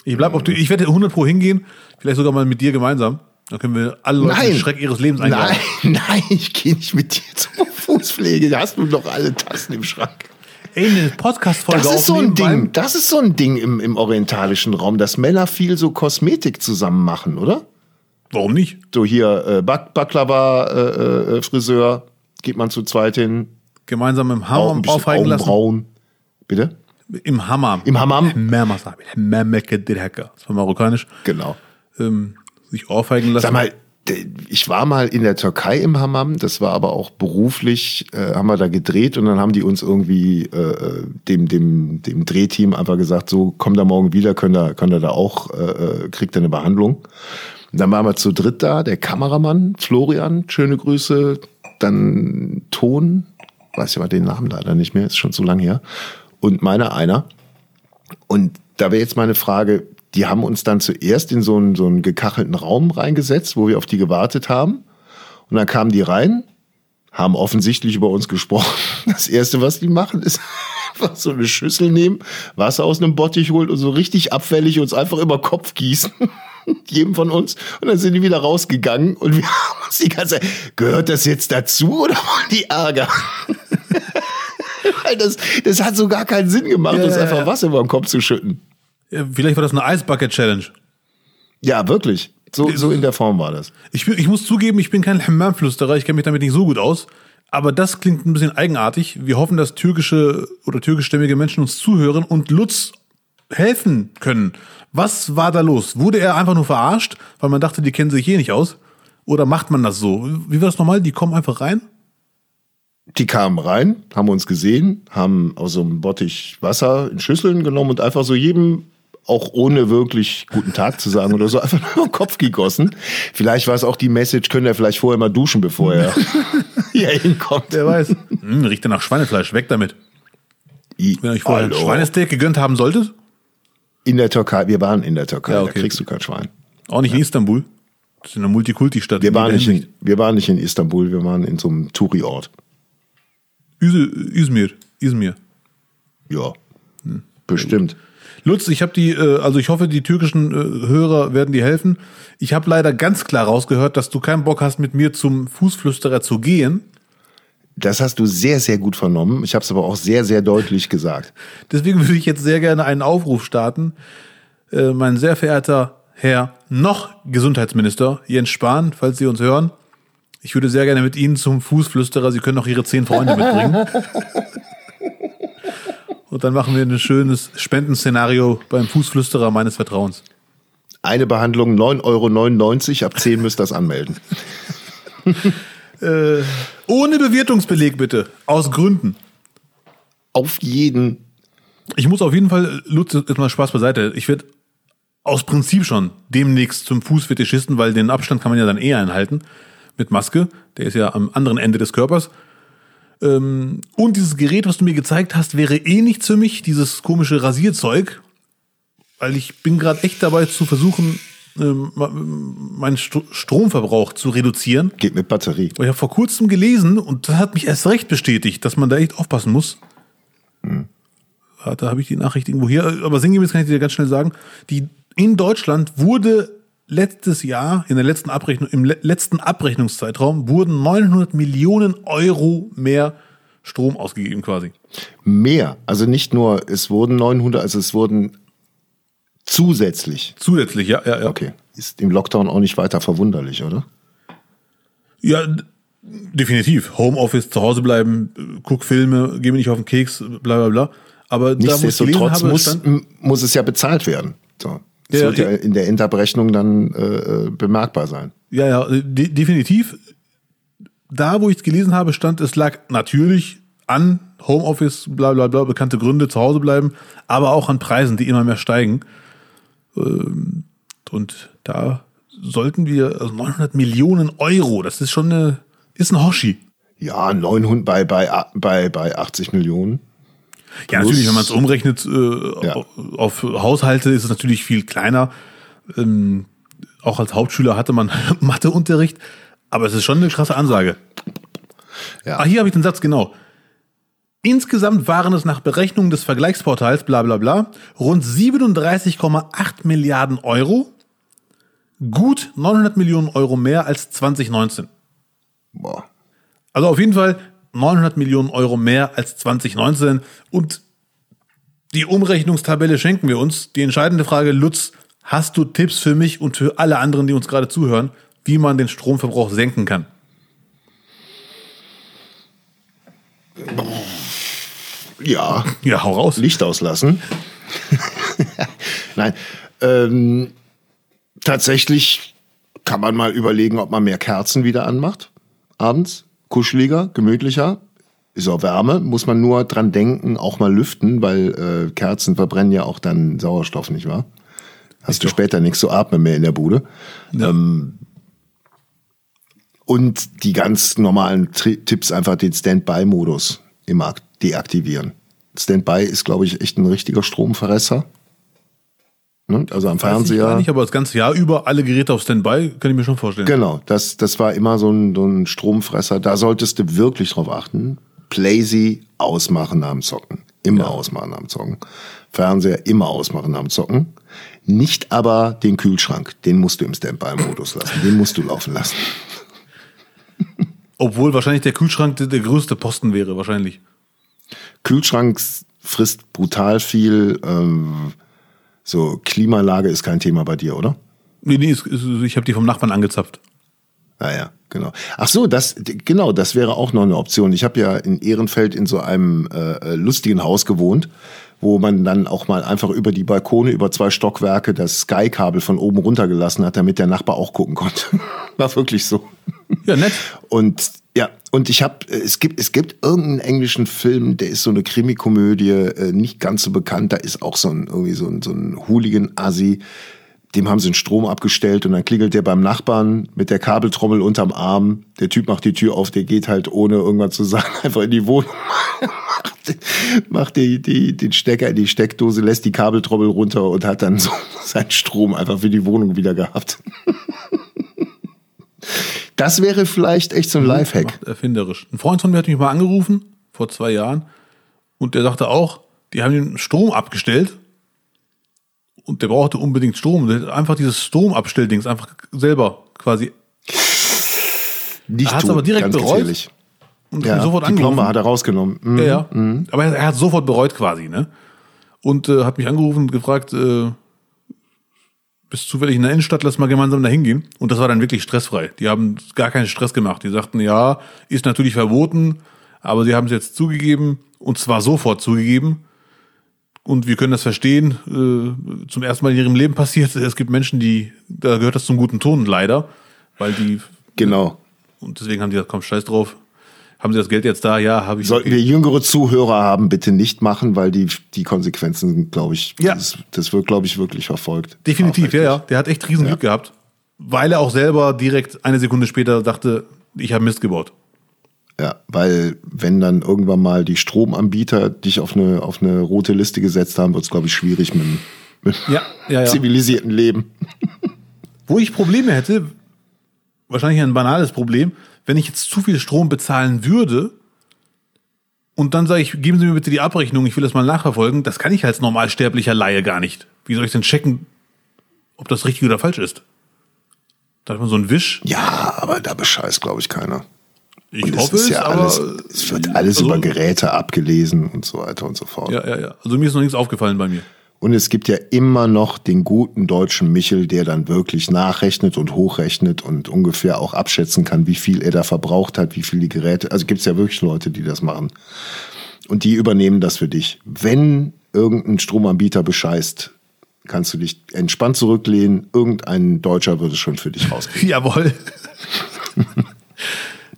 Speaker 1: Ich bleib auf, ich werde 100 pro hingehen, vielleicht sogar mal mit dir gemeinsam. Dann können wir alle Leute
Speaker 2: Nein.
Speaker 1: den Schreck ihres Lebens einladen.
Speaker 2: Nein, [laughs] nein, ich gehe nicht mit dir zur Fußpflege. Da hast du doch alle Tassen im Schrank.
Speaker 1: Ey, eine Podcast-Folge
Speaker 2: Das ist so ein Ding. Das ist so ein Ding im, im orientalischen Raum, dass Männer viel so Kosmetik zusammen machen, oder?
Speaker 1: Warum nicht?
Speaker 2: So hier äh, Bak Baklava, äh, äh, Friseur, geht man zu zweit hin,
Speaker 1: Gemeinsam im
Speaker 2: auch ein
Speaker 1: aufheigen lassen.
Speaker 2: Augenbrauen. Bitte?
Speaker 1: Im Hammam.
Speaker 2: Im Hammam?
Speaker 1: Mermasa. Memeke Dirhaka. Das war marokkanisch.
Speaker 2: Genau.
Speaker 1: Ähm, sich aufheigen lassen.
Speaker 2: Sag mal, ich war mal in der Türkei im Hammam, das war aber auch beruflich, äh, haben wir da gedreht und dann haben die uns irgendwie äh, dem, dem, dem Drehteam einfach gesagt, so komm da morgen wieder, könnt ihr, könnt ihr da auch, äh, äh, kriegt ihr eine Behandlung. Und dann waren wir zu dritt da, der Kameramann, Florian, schöne Grüße, dann Ton, weiß ich aber den Namen leider nicht mehr, ist schon zu lang her. Und meiner einer. Und da wäre jetzt meine Frage, die haben uns dann zuerst in so einen, so einen gekachelten Raum reingesetzt, wo wir auf die gewartet haben. Und dann kamen die rein, haben offensichtlich über uns gesprochen. [laughs] Das Erste, was die machen, ist [laughs] einfach so eine Schüssel nehmen, Wasser aus einem Bottich holen und so richtig abfällig uns einfach über Kopf gießen. [laughs] Jedem von uns. Und dann sind die wieder rausgegangen und wir haben uns die ganze Zeit, gehört das jetzt dazu oder wollen die Ärger? Weil das, das hat so gar keinen Sinn gemacht,
Speaker 1: Ja,
Speaker 2: uns einfach. Wasser über den Kopf zu schütten.
Speaker 1: Ja, Vielleicht war das eine Ice Bucket Challenge.
Speaker 2: Ja, wirklich. So, so in der Form war das.
Speaker 1: Ich, ich muss zugeben, ich bin kein Hammam-Flüsterer, ich kenne mich damit nicht so gut aus. Aber das klingt ein bisschen eigenartig. Wir hoffen, dass türkische oder türkischstämmige Menschen uns zuhören und Lutz helfen können. Was war da los? Wurde er einfach nur verarscht, weil man dachte, die kennen sich eh nicht aus? Oder macht man das so? Wie war das nochmal? Die kommen einfach rein?
Speaker 2: Die kamen rein, haben uns gesehen, haben aus so einem Bottich Wasser in Schüsseln genommen und einfach so jedem, auch ohne wirklich guten Tag zu sagen oder so, einfach nur den Kopf gegossen. Vielleicht war es auch die Message, können er vielleicht vorher mal duschen, bevor er [laughs] hier hinkommt.
Speaker 1: Wer weiß. hm, riecht ja nach Schweinefleisch, weg damit. Wenn ihr euch vorher ein
Speaker 2: Hallo.
Speaker 1: Schweinesteak gegönnt haben solltet,
Speaker 2: In der Türkei, wir waren in der Türkei,
Speaker 1: Ja, okay.
Speaker 2: da kriegst du kein Schwein.
Speaker 1: auch nicht in Istanbul. Das ist eine Multikulti-Stadt.
Speaker 2: Wir
Speaker 1: in
Speaker 2: waren, nicht in, wir waren nicht in Istanbul, wir waren in so einem Touri-Ort.
Speaker 1: Izmir. Izmir.
Speaker 2: Ja, bestimmt.
Speaker 1: Lutz, ich habe die, äh, also ich hoffe, die türkischen äh, Hörer werden dir helfen. Ich habe leider ganz klar rausgehört, dass du keinen Bock hast, mit mir zum Fußflüsterer zu gehen.
Speaker 2: Das hast du sehr, sehr gut vernommen. Ich habe es aber auch sehr, sehr deutlich gesagt. [laughs]
Speaker 1: Deswegen würde ich jetzt sehr gerne einen Aufruf starten. Äh, mein sehr verehrter Herr noch Gesundheitsminister Jens Spahn, falls Sie uns hören, ich würde sehr gerne mit Ihnen zum Fußflüsterer. Sie können auch Ihre zehn Freunde mitbringen. [laughs] Und dann machen wir ein schönes Spendenszenario beim Fußflüsterer meines Vertrauens.
Speaker 2: Eine Behandlung 9,99 Euro, ab 10 müsst ihr das anmelden. [laughs]
Speaker 1: Äh, ohne Bewirtungsbeleg bitte. Aus Gründen.
Speaker 2: Auf jeden.
Speaker 1: Ich muss auf jeden Fall, Lutz, jetzt mal Spaß beiseite. Ich werde aus Prinzip schon demnächst zum Fußfetischisten, weil den Abstand kann man ja dann eher einhalten mit Maske. Der ist ja am anderen Ende des Körpers. Ähm, und dieses Gerät, was du mir gezeigt hast, wäre eh nichts für mich, dieses komische Rasierzeug. Weil ich bin gerade echt dabei zu versuchen, ähm, meinen Sto- Stromverbrauch zu reduzieren.
Speaker 2: Geht mit Batterie.
Speaker 1: Ich habe vor kurzem gelesen und das hat mich erst recht bestätigt, dass man da echt aufpassen muss. Ja, Da habe ich die Nachricht irgendwo hier, aber sinngemäß kann ich dir ganz schnell sagen, die in Deutschland wurde letztes Jahr, in der letzten Abrechnung, im le letzten Abrechnungszeitraum wurden 900 Millionen Euro mehr Strom ausgegeben quasi.
Speaker 2: Mehr. Also nicht nur, es wurden 900, also es wurden zusätzlich.
Speaker 1: Zusätzlich, ja, ja, ja.
Speaker 2: Okay. Ist im Lockdown auch nicht weiter verwunderlich, oder?
Speaker 1: Ja, definitiv. Homeoffice, zu Hause bleiben, guck Filme, geh mir nicht auf den Keks, bla bla bla. Aber
Speaker 2: Nichtsdestotrotz muss, muss es ja bezahlt werden. So. Das
Speaker 1: Ja,
Speaker 2: wird ja in der Endabrechnung dann äh, äh, bemerkbar sein.
Speaker 1: Ja, ja, de definitiv. Da, wo ich es gelesen habe, stand, es lag natürlich an Homeoffice, bla bla bla, bekannte Gründe, zu Hause bleiben, aber auch an Preisen, die immer mehr steigen. Ähm, Und da sollten wir, also 900 Millionen Euro, das ist schon eine, ist ein Hoshi.
Speaker 2: Ja, 900 bei, bei, bei, bei 80 Millionen.
Speaker 1: Ja, natürlich, wenn man es umrechnet äh,
Speaker 2: Ja.
Speaker 1: auf, auf Haushalte, ist es natürlich viel kleiner. Ähm, auch als Hauptschüler hatte man [laughs] Matheunterricht, aber es ist schon eine krasse Ansage.
Speaker 2: Ja.
Speaker 1: Ah, hier habe ich den Satz genau. Insgesamt waren es nach Berechnung des Vergleichsportals bla bla bla rund 37,8 Milliarden Euro, gut 900 Millionen Euro mehr als 2019.
Speaker 2: Boah.
Speaker 1: Also auf jeden Fall 900 Millionen Euro mehr als 2019 und die Umrechnungstabelle schenken wir uns. Die entscheidende Frage, Lutz, hast du Tipps für mich und für alle anderen, die uns gerade zuhören, wie man den Stromverbrauch senken kann?
Speaker 2: Ja,
Speaker 1: Ja, hau raus.
Speaker 2: Licht auslassen. [laughs] Nein. Ähm, tatsächlich kann man mal überlegen, ob man mehr Kerzen wieder anmacht. Abends. Kuscheliger, gemütlicher. Ist auch Wärme. Muss man nur dran denken, auch mal lüften, weil äh, Kerzen verbrennen ja auch dann Sauerstoff, nicht wahr? Hast du später nichts zu atmen mehr in der Bude. Ähm, und die ganz normalen Tri Tipps einfach den Standby-Modus immer deaktivieren. Standby ist, glaube ich, echt ein richtiger Stromverresser. Ne? Also am
Speaker 1: Weiß ich
Speaker 2: Fernseher.
Speaker 1: gar nicht, aber das ganze Jahr über alle Geräte auf Standby, kann ich mir schon vorstellen.
Speaker 2: Genau, das, das war immer so ein, so ein Stromfresser. Da solltest du wirklich drauf achten. Playsy ausmachen am Zocken. Immer ausmachen am Zocken. Fernseher immer ausmachen am Zocken. Nicht aber den Kühlschrank. Den musst du im Standby-Modus lassen. Den musst du laufen lassen.
Speaker 1: Obwohl wahrscheinlich der Kühlschrank der, der größte Posten wäre, wahrscheinlich.
Speaker 2: Kühlschrank frisst brutal viel. Ähm, so, Klimalage ist kein Thema bei dir, oder?
Speaker 1: Nee, nee, ich habe die vom Nachbarn angezapft.
Speaker 2: Ah ja, genau. Ach so, das genau, das wäre auch noch eine Option. Ich habe ja in Ehrenfeld in so einem äh, lustigen Haus gewohnt, wo man dann auch mal einfach über die Balkone, über zwei Stockwerke das Sky-Kabel von oben runtergelassen hat, damit der Nachbar auch gucken konnte. [laughs] War wirklich so.
Speaker 1: Ja, nett.
Speaker 2: Und ja, und ich habe, es gibt, es gibt irgendeinen englischen Film, der ist so eine Krimikomödie, äh, nicht ganz so bekannt. Da ist auch so ein irgendwie so ein, so ein Hooligan-Assi. Dem haben sie den Strom abgestellt und dann klingelt der beim Nachbarn mit der Kabeltrommel unterm Arm. Der Typ macht die Tür auf, der geht halt ohne irgendwas zu [laughs] sagen einfach in die Wohnung, macht, [laughs] macht die, die, den Stecker in die Steckdose, lässt die Kabeltrommel runter und hat dann so [laughs] seinen Strom einfach für die Wohnung wieder gehabt. Das wäre vielleicht echt so ein Lifehack.
Speaker 1: Macht erfinderisch. Ein Freund von mir hat mich mal angerufen, vor zwei Jahren, und der sagte auch, die haben den Strom abgestellt und der brauchte unbedingt Strom. Der hat einfach dieses Stromabstelldings einfach selber quasi
Speaker 2: Nicht
Speaker 1: Er hat's
Speaker 2: tun,
Speaker 1: aber direkt bereut
Speaker 2: gefährlich.
Speaker 1: und
Speaker 2: Ja,
Speaker 1: sofort
Speaker 2: die
Speaker 1: angerufen.
Speaker 2: Plombe hat er rausgenommen. Mhm.
Speaker 1: Ja, ja. Aber er, er hat sofort bereut quasi, ne? Und äh, hat mich angerufen und gefragt, äh, bist zufällig in der Innenstadt, lass mal gemeinsam da hingehen. Und das war dann wirklich stressfrei. Die haben gar keinen Stress gemacht. Die sagten, ja, ist natürlich verboten, aber sie haben es jetzt zugegeben und zwar sofort zugegeben. Und wir können das verstehen. Äh, zum ersten Mal in ihrem Leben passiert. Es gibt Menschen, die, da gehört das zum guten Ton, leider. Weil die,
Speaker 2: Genau.
Speaker 1: und deswegen haben die gesagt, komm, scheiß drauf. Haben sie das Geld jetzt da? Ja, habe ich.
Speaker 2: Sollten wir jüngere Zuhörer haben, bitte nicht machen, weil die, die Konsequenzen glaube ich,
Speaker 1: Ja.
Speaker 2: das, das wird, glaube ich, wirklich verfolgt.
Speaker 1: Definitiv, ja, ja. Der hat echt riesen Glück gehabt, weil er auch selber direkt eine Sekunde später dachte, ich habe Mist gebaut.
Speaker 2: Ja, weil wenn dann irgendwann mal die Stromanbieter dich auf eine, auf eine rote Liste gesetzt haben, wird es, glaube ich, schwierig mit, mit
Speaker 1: Ja, ja, ja.
Speaker 2: zivilisierten Leben.
Speaker 1: Wo ich Probleme hätte, wahrscheinlich ein banales Problem, wenn ich jetzt zu viel Strom bezahlen würde und dann sage ich, geben Sie mir bitte die Abrechnung, ich will das mal nachverfolgen, das kann ich als normalsterblicher Laie gar nicht. Wie soll ich denn checken, ob das richtig oder falsch ist? Da hat man so einen Wisch.
Speaker 2: Ja, aber da bescheißt, glaube ich, keiner.
Speaker 1: Ich
Speaker 2: Und
Speaker 1: hoffe
Speaker 2: es ist ja
Speaker 1: aber,
Speaker 2: alles, es wird alles
Speaker 1: also-
Speaker 2: über Geräte abgelesen und so weiter und so fort.
Speaker 1: Ja, ja, ja. Also mir ist noch nichts aufgefallen bei mir.
Speaker 2: Und es gibt ja immer noch den guten deutschen Michel, der dann wirklich nachrechnet und hochrechnet und ungefähr auch abschätzen kann, wie viel er da verbraucht hat, wie viel die Geräte. Also gibt es ja wirklich Leute, die das machen. Und die übernehmen das für dich. Wenn irgendein Stromanbieter bescheißt, kannst du dich entspannt zurücklehnen. Irgendein Deutscher würde es schon für dich rauskriegen. [laughs]
Speaker 1: Jawohl.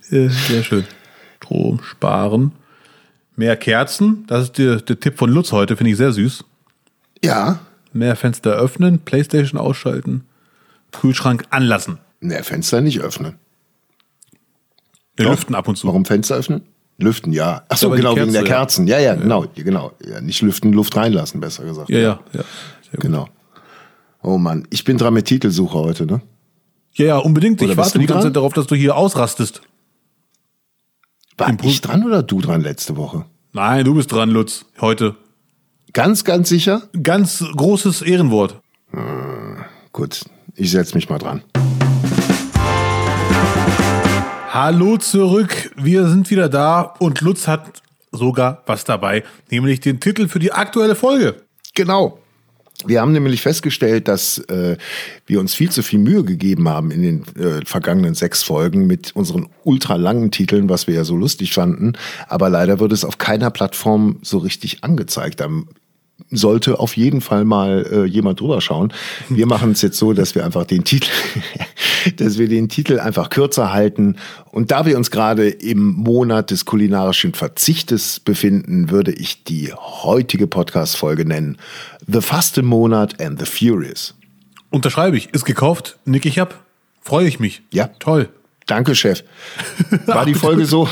Speaker 1: [laughs] Sehr schön. Strom sparen. Mehr Kerzen. Das ist der, der Tipp von Lutz heute, finde ich sehr süß.
Speaker 2: Ja.
Speaker 1: Mehr Fenster öffnen, Playstation ausschalten, Kühlschrank anlassen.
Speaker 2: Ne, Fenster nicht öffnen.
Speaker 1: Wir
Speaker 2: Doch.
Speaker 1: lüften ab und zu.
Speaker 2: Warum Fenster öffnen? Lüften, ja. Ach so,
Speaker 1: aber die
Speaker 2: genau, wegen
Speaker 1: Kerze,
Speaker 2: der
Speaker 1: ja.
Speaker 2: Kerzen. Ja, ja, genau, genau. Ja, nicht lüften, Luft reinlassen, besser gesagt.
Speaker 1: Ja, ja, ja.
Speaker 2: Genau. Oh Mann, ich bin dran mit Titelsuche heute, ne?
Speaker 1: Ja, ja, unbedingt.
Speaker 2: Oder
Speaker 1: ich warte die ganze? Zeit darauf, dass du hier ausrastest.
Speaker 2: War ich dran oder du dran letzte Woche?
Speaker 1: Nein, du bist dran, Lutz. Heute.
Speaker 2: Ganz, ganz sicher?
Speaker 1: Ganz großes Ehrenwort.
Speaker 2: Gut, ich setz mich mal dran.
Speaker 1: Hallo zurück, wir sind wieder da und Lutz hat sogar was dabei, nämlich den Titel für die aktuelle Folge.
Speaker 2: Genau. Wir haben nämlich festgestellt, dass äh, wir uns viel zu viel Mühe gegeben haben in den äh, vergangenen sechs Folgen mit unseren ultralangen Titeln, was wir ja so lustig fanden. Aber leider wird es auf keiner Plattform so richtig angezeigt. Da sollte auf jeden Fall mal äh, jemand drüber schauen. Wir machen es jetzt so, dass wir einfach den Titel, [laughs] dass wir den Titel einfach kürzer halten. Und da wir uns gerade im Monat des kulinarischen Verzichtes befinden, würde ich die heutige Podcast-Folge nennen The Fastenmonat and the Furious.
Speaker 1: Unterschreibe ich, ist gekauft, nick ich ab, freue ich mich.
Speaker 2: Ja.
Speaker 1: Toll.
Speaker 2: Danke, Chef. [laughs] War die Folge so,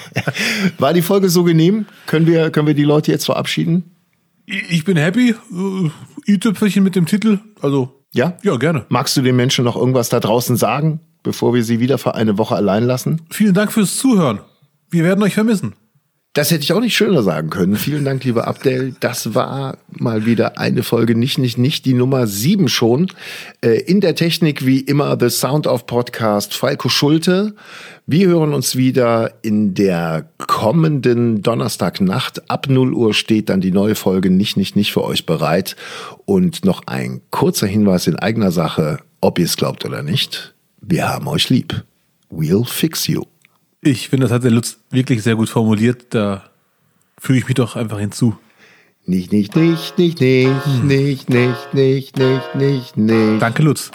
Speaker 2: [laughs] war die Folge so genehm? Können wir, können wir die Leute jetzt verabschieden?
Speaker 1: Ich bin happy. Äh, i-Tüpfelchen mit dem Titel. Also,
Speaker 2: Ja?
Speaker 1: ja, gerne.
Speaker 2: Magst du den Menschen noch irgendwas da draußen sagen, bevor wir sie wieder für eine Woche allein lassen?
Speaker 1: Vielen Dank fürs Zuhören. Wir werden euch vermissen.
Speaker 2: Das hätte ich auch nicht schöner sagen können. Vielen Dank, lieber Abdel. Das war mal wieder eine Folge nicht, nicht, nicht, die Nummer sieben schon. Äh, in der Technik wie immer The Sound of Podcast Falco Schulte. Wir hören uns wieder in der kommenden Donnerstagnacht. Ab 0 Uhr steht dann die neue Folge nicht, nicht, nicht für euch bereit. Und noch ein kurzer Hinweis in eigener Sache, ob ihr es glaubt oder nicht. Wir haben euch lieb. We'll fix you.
Speaker 1: Ich finde, das hat der Lutz wirklich sehr gut formuliert. Da füge ich mich doch einfach hinzu.
Speaker 2: Nicht, nicht, nicht, nicht, nicht, nicht, nicht, nicht, nicht, nicht, nicht.
Speaker 1: Danke, Lutz.